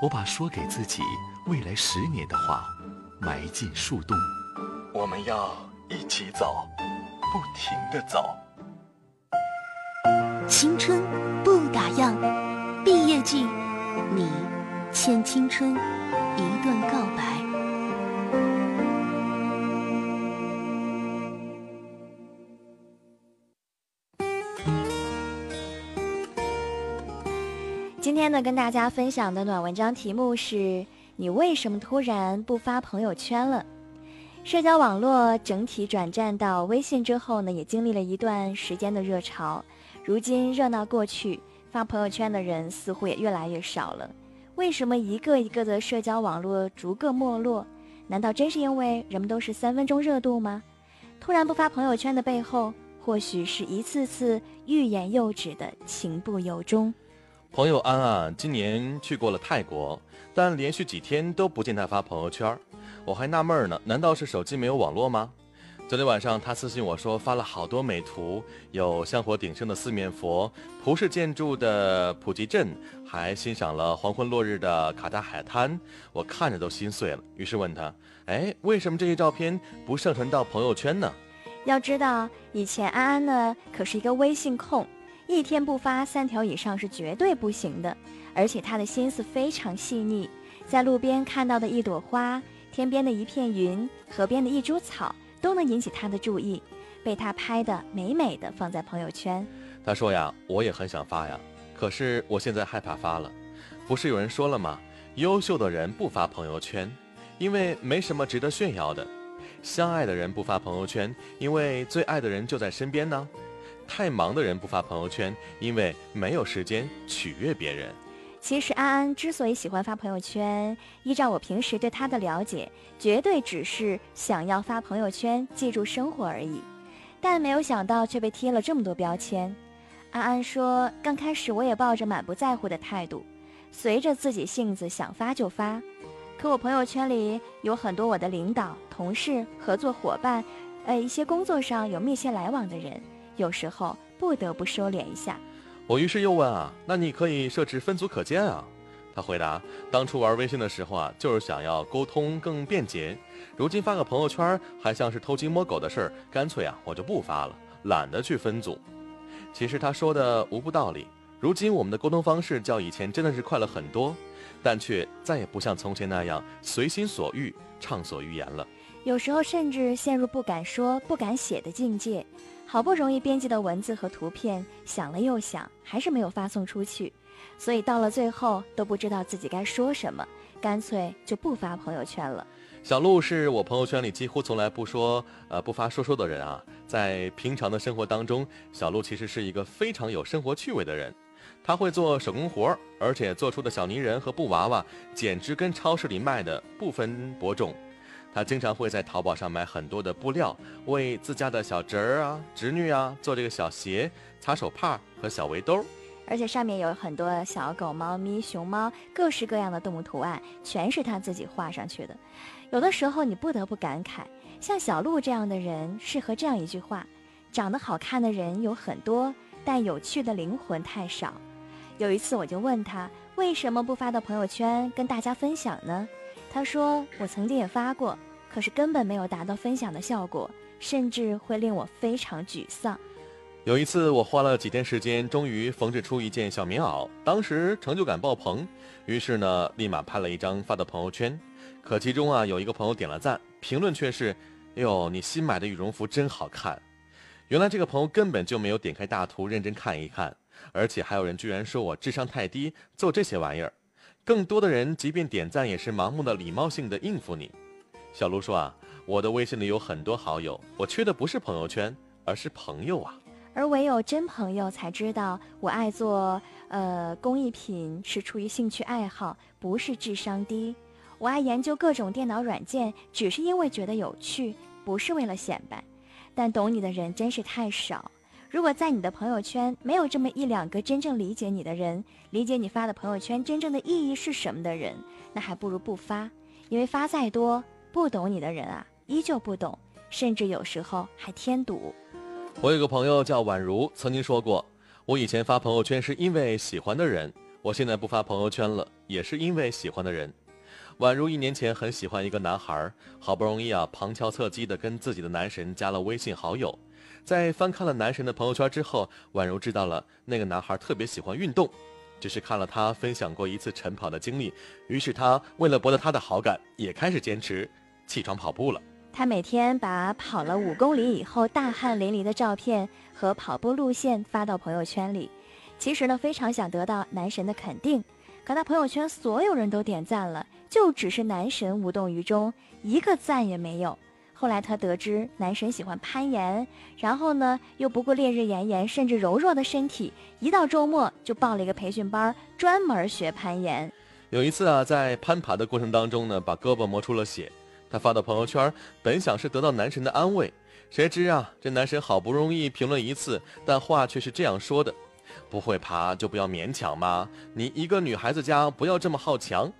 我把说给自己未来十年的话埋进树洞。我们要一起走，不停的走。青春不打烊，毕业季，你欠青春一段告白。天呢，跟大家分享的暖文章题目是：你为什么突然不发朋友圈了？社交网络整体转战到微信之后呢，也经历了一段时间的热潮。如今热闹过去，发朋友圈的人似乎也越来越少了。为什么一个一个的社交网络逐个没落？难道真是因为人们都是三分钟热度吗？突然不发朋友圈的背后，或许是一次次欲言又止的情不由衷。朋友安安今年去过了泰国，但连续几天都不见他发朋友圈，我还纳闷呢，难道是手机没有网络吗？昨天晚上他私信我说发了好多美图，有香火鼎盛的四面佛、葡式建筑的普吉镇，还欣赏了黄昏落日的卡达海滩，我看着都心碎了。于是问他，哎，为什么这些照片不上传到朋友圈呢？要知道，以前安安呢可是一个微信控，一天不发三条以上是绝对不行的。而且他的心思非常细腻，在路边看到的一朵花，天边的一片云，河边的一株草。都能引起他的注意，被他拍的美美的放在朋友圈。他说呀，我也很想发呀，可是我现在害怕发了。不是有人说了吗？优秀的人不发朋友圈，因为没什么值得炫耀的；相爱的人不发朋友圈，因为最爱的人就在身边呢；太忙的人不发朋友圈，因为没有时间取悦别人。其实安安之所以喜欢发朋友圈，依照我平时对他的了解，绝对只是想要发朋友圈记住生活而已。但没有想到却被贴了这么多标签。安安说，刚开始我也抱着满不在乎的态度，随着自己性子想发就发。可我朋友圈里有很多我的领导、同事、合作伙伴，呃，一些工作上有密切来往的人，有时候不得不收敛一下。我于是又问啊，那你可以设置分组可见啊？他回答，当初玩微信的时候啊，就是想要沟通更便捷，如今发个朋友圈还像是偷鸡摸狗的事儿，干脆啊我就不发了，懒得去分组。其实他说的无不道理。如今我们的沟通方式较以前真的是快了很多，但却再也不像从前那样随心所欲、畅所欲言了。有时候甚至陷入不敢说、不敢写的境界。好不容易编辑的文字和图片，想了又想，还是没有发送出去，所以到了最后都不知道自己该说什么，干脆就不发朋友圈了。小鹿是我朋友圈里几乎从来不说、呃不发说说的人啊。在平常的生活当中，小鹿其实是一个非常有生活趣味的人。他会做手工活，而且做出的小泥人和布娃娃，简直跟超市里卖的不分伯仲。他经常会在淘宝上买很多的布料，为自家的小侄儿啊、侄女啊做这个小鞋、擦手帕和小围兜，而且上面有很多小狗、猫咪、熊猫，各式各样的动物图案，全是他自己画上去的。有的时候你不得不感慨，像小鹿这样的人适合这样一句话：长得好看的人有很多，但有趣的灵魂太少。有一次我就问他，为什么不发到朋友圈跟大家分享呢？他说：“我曾经也发过。”可是根本没有达到分享的效果，甚至会令我非常沮丧。有一次，我花了几天时间，终于缝制出一件小棉袄，当时成就感爆棚，于是呢，立马拍了一张发到朋友圈。可其中啊，有一个朋友点了赞，评论却是：“哎呦，你新买的羽绒服真好看。”原来这个朋友根本就没有点开大图认真看一看，而且还有人居然说我智商太低，做这些玩意儿。更多的人即便点赞，也是盲目的礼貌性的应付你。小卢说啊，我的微信里有很多好友，我缺的不是朋友圈，而是朋友啊。而唯有真朋友才知道，我爱做呃工艺品是出于兴趣爱好，不是智商低。我爱研究各种电脑软件，只是因为觉得有趣，不是为了显摆。但懂你的人真是太少。如果在你的朋友圈没有这么一两个真正理解你的人，理解你发的朋友圈真正的意义是什么的人，那还不如不发，因为发再多。不懂你的人啊，依旧不懂，甚至有时候还添堵。我有个朋友叫宛如，曾经说过，我以前发朋友圈是因为喜欢的人，我现在不发朋友圈了，也是因为喜欢的人。宛如一年前很喜欢一个男孩，好不容易啊，旁敲侧击的跟自己的男神加了微信好友，在翻看了男神的朋友圈之后，宛如知道了那个男孩特别喜欢运动。只是看了他分享过一次晨跑的经历，于是他为了博得他的好感，也开始坚持。起床跑步了。他每天把跑了五公里以后大汗淋漓的照片和跑步路线发到朋友圈里。其实呢，非常想得到男神的肯定。可他朋友圈所有人都点赞了，就只是男神无动于衷，一个赞也没有。后来他得知男神喜欢攀岩，然后呢又不顾烈日炎炎，甚至柔弱的身体，一到周末就报了一个培训班，专门学攀岩。有一次啊，在攀爬的过程当中呢，把胳膊磨出了血。他发到朋友圈，本想是得到男神的安慰，谁知啊，这男神好不容易评论一次，但话却是这样说的：“不会爬就不要勉强嘛，你一个女孩子家不要这么好强。”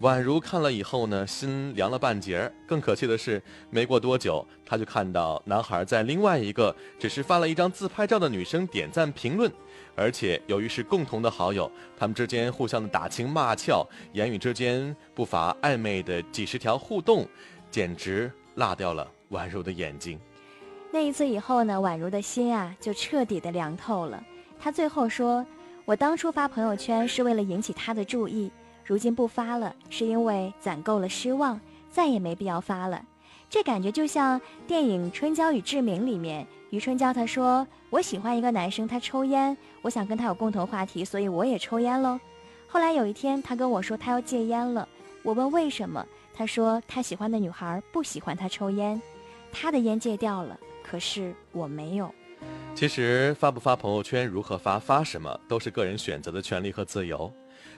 宛如看了以后呢，心凉了半截儿。更可气的是，没过多久，他就看到男孩在另外一个只是发了一张自拍照的女生点赞评论，而且由于是共同的好友，他们之间互相的打情骂俏，言语之间不乏暧昧的几十条互动，简直辣掉了宛如的眼睛。那一次以后呢，宛如的心啊就彻底的凉透了。他最后说：“我当初发朋友圈是为了引起他的注意。”如今不发了，是因为攒够了失望，再也没必要发了。这感觉就像电影《春娇与志明》里面，余春娇她说：“我喜欢一个男生，他抽烟，我想跟他有共同话题，所以我也抽烟喽。”后来有一天，他跟我说他要戒烟了，我问为什么，他说他喜欢的女孩不喜欢他抽烟，他的烟戒掉了，可是我没有。其实发不发朋友圈，如何发，发什么，都是个人选择的权利和自由。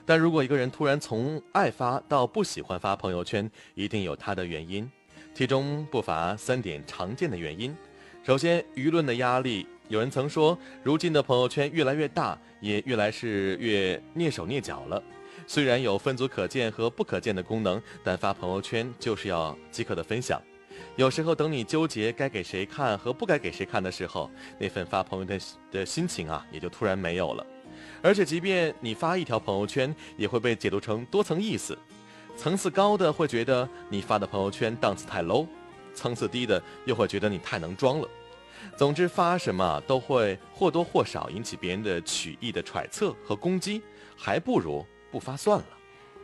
但如果一个人突然从爱发到不喜欢发朋友圈，一定有他的原因，其中不乏三点常见的原因。首先，舆论的压力。有人曾说，如今的朋友圈越来越大，也越来是越蹑手蹑脚了。虽然有分组可见和不可见的功能，但发朋友圈就是要即刻的分享。有时候等你纠结该给谁看和不该给谁看的时候，那份发朋友的的心情啊，也就突然没有了。而且，即便你发一条朋友圈，也会被解读成多层意思。层次高的会觉得你发的朋友圈档次太 low，层次低的又会觉得你太能装了。总之，发什么都会或多或少引起别人的曲意的揣测和攻击，还不如不发算了。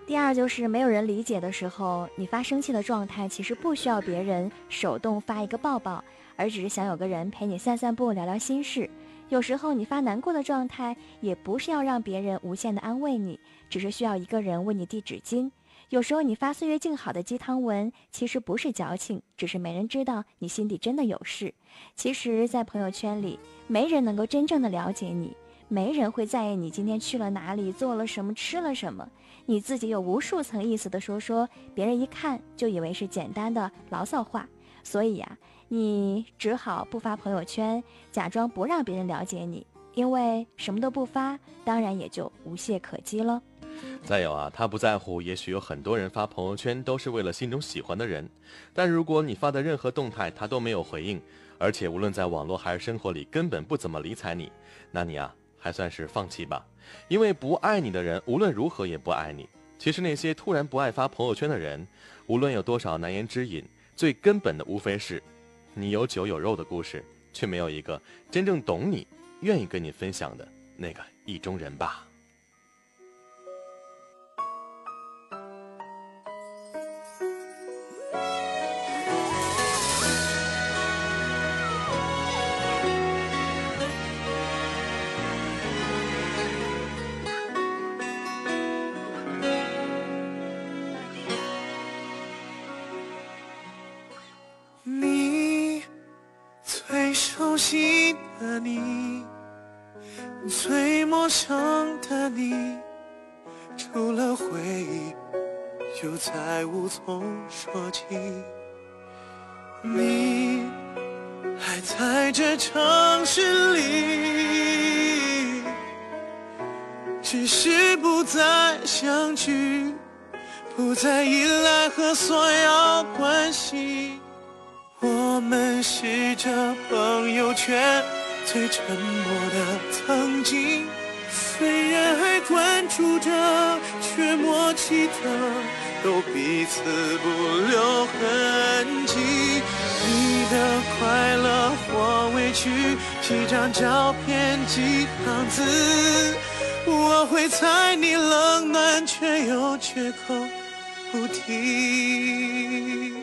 第二，就是没有人理解的时候，你发生气的状态，其实不需要别人手动发一个抱抱，而只是想有个人陪你散散步、聊聊心事。有时候你发难过的状态，也不是要让别人无限的安慰你，只是需要一个人为你递纸巾。有时候你发岁月静好的鸡汤文，其实不是矫情，只是没人知道你心底真的有事。其实，在朋友圈里，没人能够真正的了解你，没人会在意你今天去了哪里，做了什么，吃了什么。你自己有无数层意思的说说，别人一看就以为是简单的牢骚话。所以呀。你只好不发朋友圈，假装不让别人了解你，因为什么都不发，当然也就无懈可击了。再有啊，他不在乎，也许有很多人发朋友圈都是为了心中喜欢的人，但如果你发的任何动态他都没有回应，而且无论在网络还是生活里根本不怎么理睬你，那你啊还算是放弃吧，因为不爱你的人无论如何也不爱你。其实那些突然不爱发朋友圈的人，无论有多少难言之隐，最根本的无非是。你有酒有肉的故事，却没有一个真正懂你、愿意跟你分享的那个意中人吧。再无从说起。你还在这城市里，只是不再相聚，不再依赖和索要关系。我们是这朋友圈。最沉默的曾经，虽然还关注着，却默契的都彼此不留痕迹。你的快乐或委屈，几张照片，几行字，我会猜你冷暖，却又绝口不提。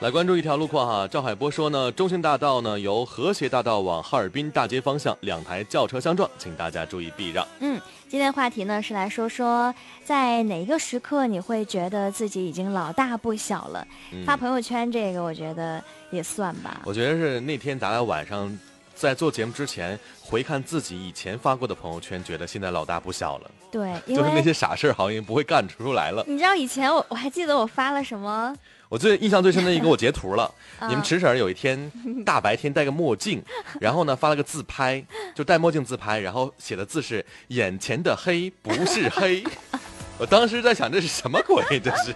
来关注一条路况哈，赵海波说呢，中兴大道呢由和谐大道往哈尔滨大街方向两台轿车相撞，请大家注意避让。嗯，今天话题呢是来说说，在哪一个时刻你会觉得自己已经老大不小了？嗯发朋友圈这个，我觉得也算吧。我觉得是那天咱俩晚上在做节目之前回看自己以前发过的朋友圈，觉得现在老大不小了，对，(laughs) 就是那些傻事儿好像不会干出来了。你知道以前我我还记得我发了什么？我最印象最深的一个我截图了，(laughs) 嗯你们池婶儿有一天 (laughs) 大白天戴个墨镜，然后呢发了个自拍，就戴墨镜自拍，然后写的字是“眼前的黑不是黑”。我当时在想这是什么鬼？这是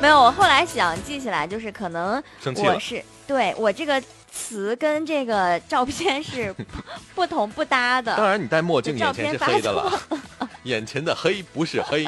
没有，我后来想记起来，就是可能生气了我是对我这个词跟这个照片是不 (laughs) 不同不搭的。当然你戴墨镜，眼前是片黑的了。(laughs) 眼前的黑不是黑，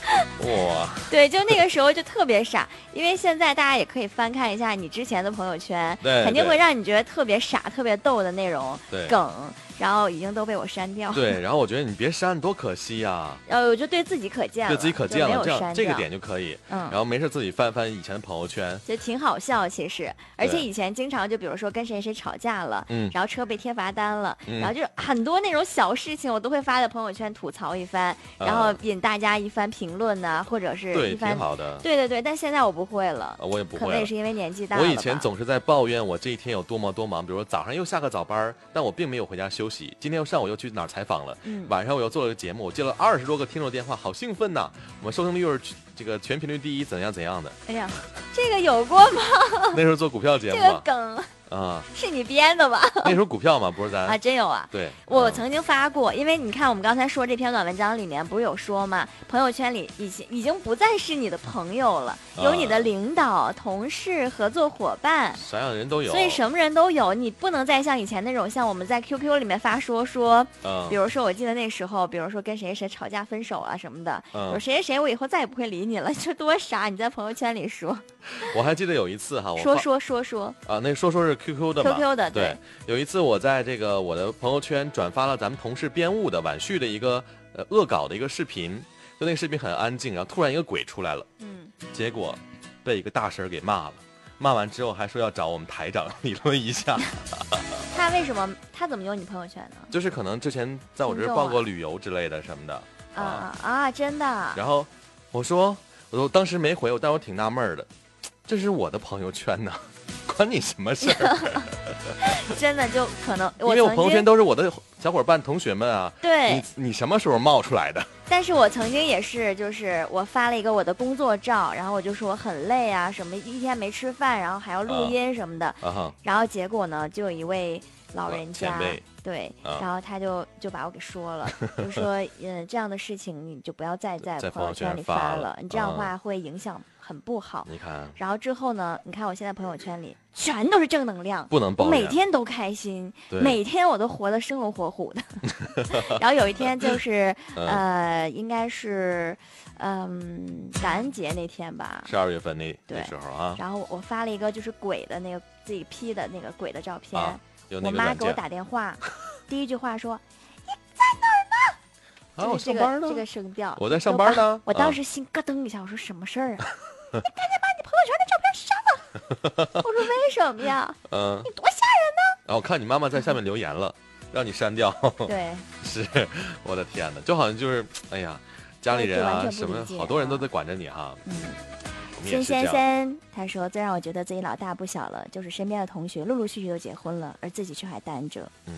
(laughs) 哇！对，就那个时候就特别傻，因为现在大家也可以翻看一下你之前的朋友圈，肯定会让你觉得特别傻、特别逗的内容对梗，然后已经都被我删掉。对，然后我觉得你别删，多可惜呀、(laughs) 呃，我就对自己可见了，对自己可见了这样删这个点就可以。嗯然后没事自己翻翻以前的朋友圈，就挺好笑，其实，而且以前经常就比如说跟谁谁吵架了，嗯然后车被贴罚单了，嗯然后就是很多那种小事情，我都会发在朋友圈吐槽一番，然后啊引大家一番评论呐、或者是，一番挺好的。对对对，但现在我不会了，啊我也不会可能。也是因为年纪大了。我以前总是在抱怨我这一天有多么多忙，比如说早上又下个早班儿，但我并没有回家休息。今天又上午又去哪儿采访了，嗯晚上我又做了个节目，我接了二十多个听众电话，好兴奋呐！我们收听率又是这个全频率第一，怎样怎样的。哎呀，这个有过吗？(laughs) 那时候做股票节目这个梗啊，是你编的吧？(laughs) 那时候股票嘛，不是咱啊，真有啊。对，嗯。我曾经发过，因为你看我们刚才说这篇短文章里面不是有说嘛，朋友圈里已经已经不再是你的朋友了，有你的啊领导、同事、合作伙伴，啥样的人都有，所以什么人都有，你不能再像以前那种，像我们在 QQ 里面发说说，嗯。比如说我记得那时候，比如说跟谁谁吵架分手啊什么的，谁谁谁我以后再也不会理你了，这多傻！你在朋友圈里说我还记得有一次哈，我说说说说啊，那说说是 QQ 的嘛。QQ 的对，有一次我在这个我的朋友圈转发了咱们同事编务的晚旭的一个呃恶搞的一个视频，就那个视频很安静，然后突然一个鬼出来了，嗯，结果被一个大婶儿给骂了。骂完之后还说要找我们台长理论一下，(laughs) 他为什么他怎么有你朋友圈呢？就是可能之前在我这儿报过旅游之类的什么的。啊啊。啊！真的，然后我说，我我当时没回，我但我挺纳闷的，这是我的朋友圈呢，关你什么事儿？(laughs) 真的就可能 (laughs) 因为我朋友圈都是我的小伙伴、同学们啊。对你，你什么时候冒出来的？但是我曾经也是，就是我发了一个我的工作照，然后我就说我很累啊，什么一天没吃饭，然后还要录啊音什么的，啊哈，然后结果呢，就有一位老人家对，啊然后他就就把我给说了，(laughs) 就说，嗯，这样的事情你就不要再在在朋友圈里发了了，你这样的啊话会影响很不好。你看，然后之后呢，你看我现在朋友圈里全都是正能量，我不能抱怨。每天都开心，每天我都活得生龙活虎的。(laughs) 然后有一天就是嗯呃，应该是嗯感恩节那天吧。十二月份那对那时候啊，然后我发了一个就是鬼的那个自己 P 的那个鬼的照片，啊我妈给我打电话，(laughs) 第一句话说啊，我就是这上班呢个这。个声调。我在上班呢啊我当时心咯噔一下，我说什么事儿啊？你赶紧把你朋友圈的照片删了。我说为什么呀？嗯，你多吓人呢然后我看你妈妈在下面留言了，让你删掉。对，(laughs) 是，我的天哪，就好像就是，哎呀，家里人啊，什么好多人都啊在管着你哈。嗯。孙先。生他说，最让我觉得自己老大不小了，就是身边的同学陆陆续续都结婚了，而自己却还单着。嗯。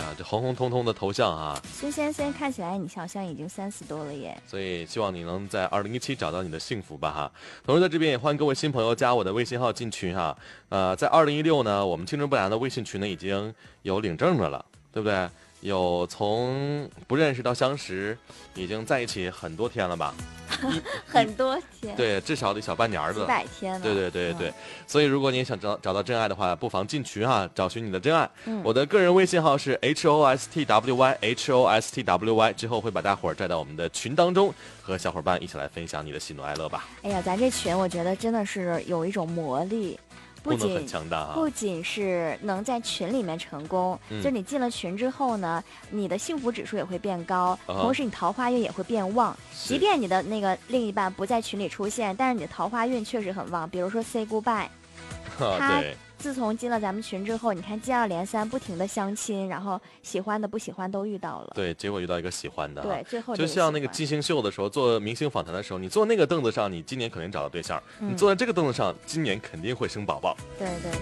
哎呀，这红红彤彤的头像啊，孙先生看起来你好像已经三十多了耶。所以希望你能在二零一七找到你的幸福吧哈。同时在这边也欢迎各位新朋友加我的微信号进群哈。呃，在二零一六呢，我们青春不良的微信群呢已经有领证的了，对不对？有从不认识到相识，已经在一起很多天了吧？(laughs) 很多天，，对，至少得小半年儿几了。百天了。对对对对，嗯所以如果你也想找找到真爱的话，不妨进群啊，找寻你的真爱。嗯我的个人微信号是 h o s t w y h o s t w y，之后会把大伙儿带到我们的群当中，和小伙伴一起来分享你的喜怒哀乐吧。哎呀，咱这群我觉得真的是有一种魔力。不仅强大啊。不仅是能在群里面成功，嗯就是你进了群之后呢，你的幸福指数也会变高，啊同时你桃花运也会变旺。即便你的那个另一半不在群里出现，但是你的桃花运确实很旺。比如说 say goodbye，(laughs) 啊他对，自从进了咱们群之后，你看接二连三，不停的相亲，然后喜欢的不喜欢都遇到了。对，结果遇到一个喜欢的啊。对，最后就像那个金星秀的时候，做明星访谈的时候，你坐那个凳子上，你今年肯定找到对象；你嗯坐在这个凳子上，今年肯定会生宝宝。对对对。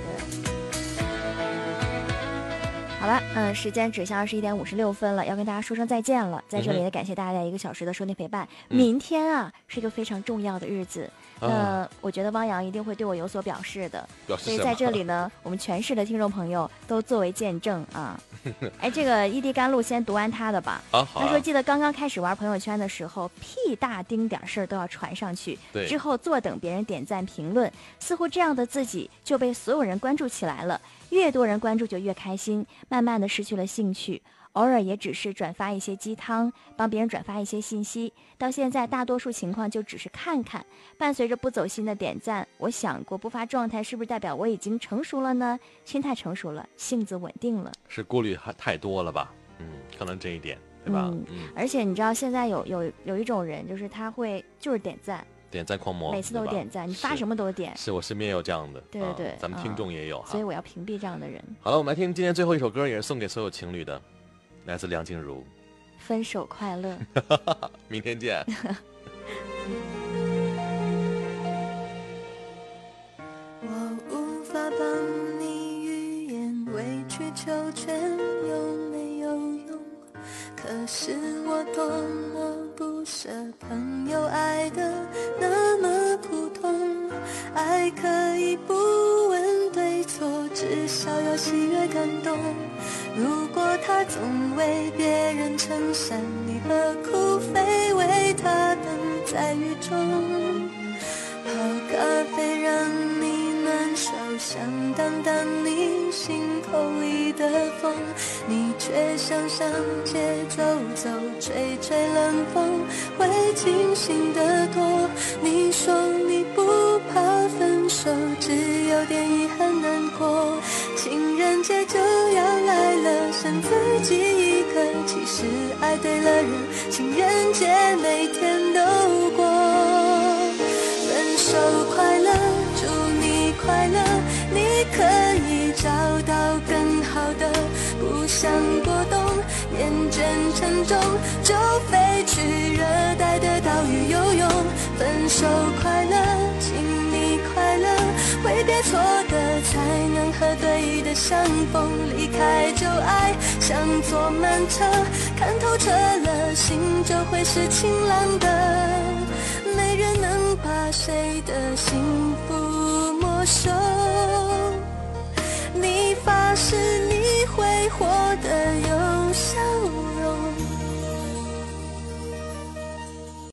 好了，嗯，时间指向二十一点五十六分了，要跟大家说声再见了。在这里也感谢大家一个小时的收听陪伴。嗯明天啊是一个非常重要的日子，啊那我觉得汪洋一定会对我有所表示的。表示？所以在这里呢，(laughs) 我们全市的听众朋友都作为见证啊。(laughs) 哎，这个一滴甘露先读完他的吧。啊，好啊他说：“记得刚刚开始玩朋友圈的时候，屁大丁点事儿都要传上去，对之后坐等别人点赞评论，似乎这样的自己就被所有人关注起来了。越多人关注就越开心，慢慢的失去了兴趣。偶尔也只是转发一些鸡汤，帮别人转发一些信息。到现在，大多数情况就只是看看，伴随着不走心的点赞。我想过，不发状态是不是代表我已经成熟了呢？心态成熟了，性子稳定了。是顾虑还太多了吧？嗯，可能这一点，对吧？嗯嗯，而且你知道，现在有有有一种人，就是他会就是点赞，点赞狂魔，每次都点赞，你发什么都点，是我身边也有这样的，啊对对对咱们听嗯众也有哈所以。我要屏蔽这样的人。好了，我们来听今天最后一首歌，也是送给所有情侣的，来自梁静茹。分手快乐，(laughs) 明天见。(laughs) 中就飞去热带的岛屿游泳分手快乐请你快乐。挥别错的才能和对的相逢离开旧爱像坐慢车看透彻了心就会是晴朗的。没人能把谁的幸福没收。你发誓你会活得有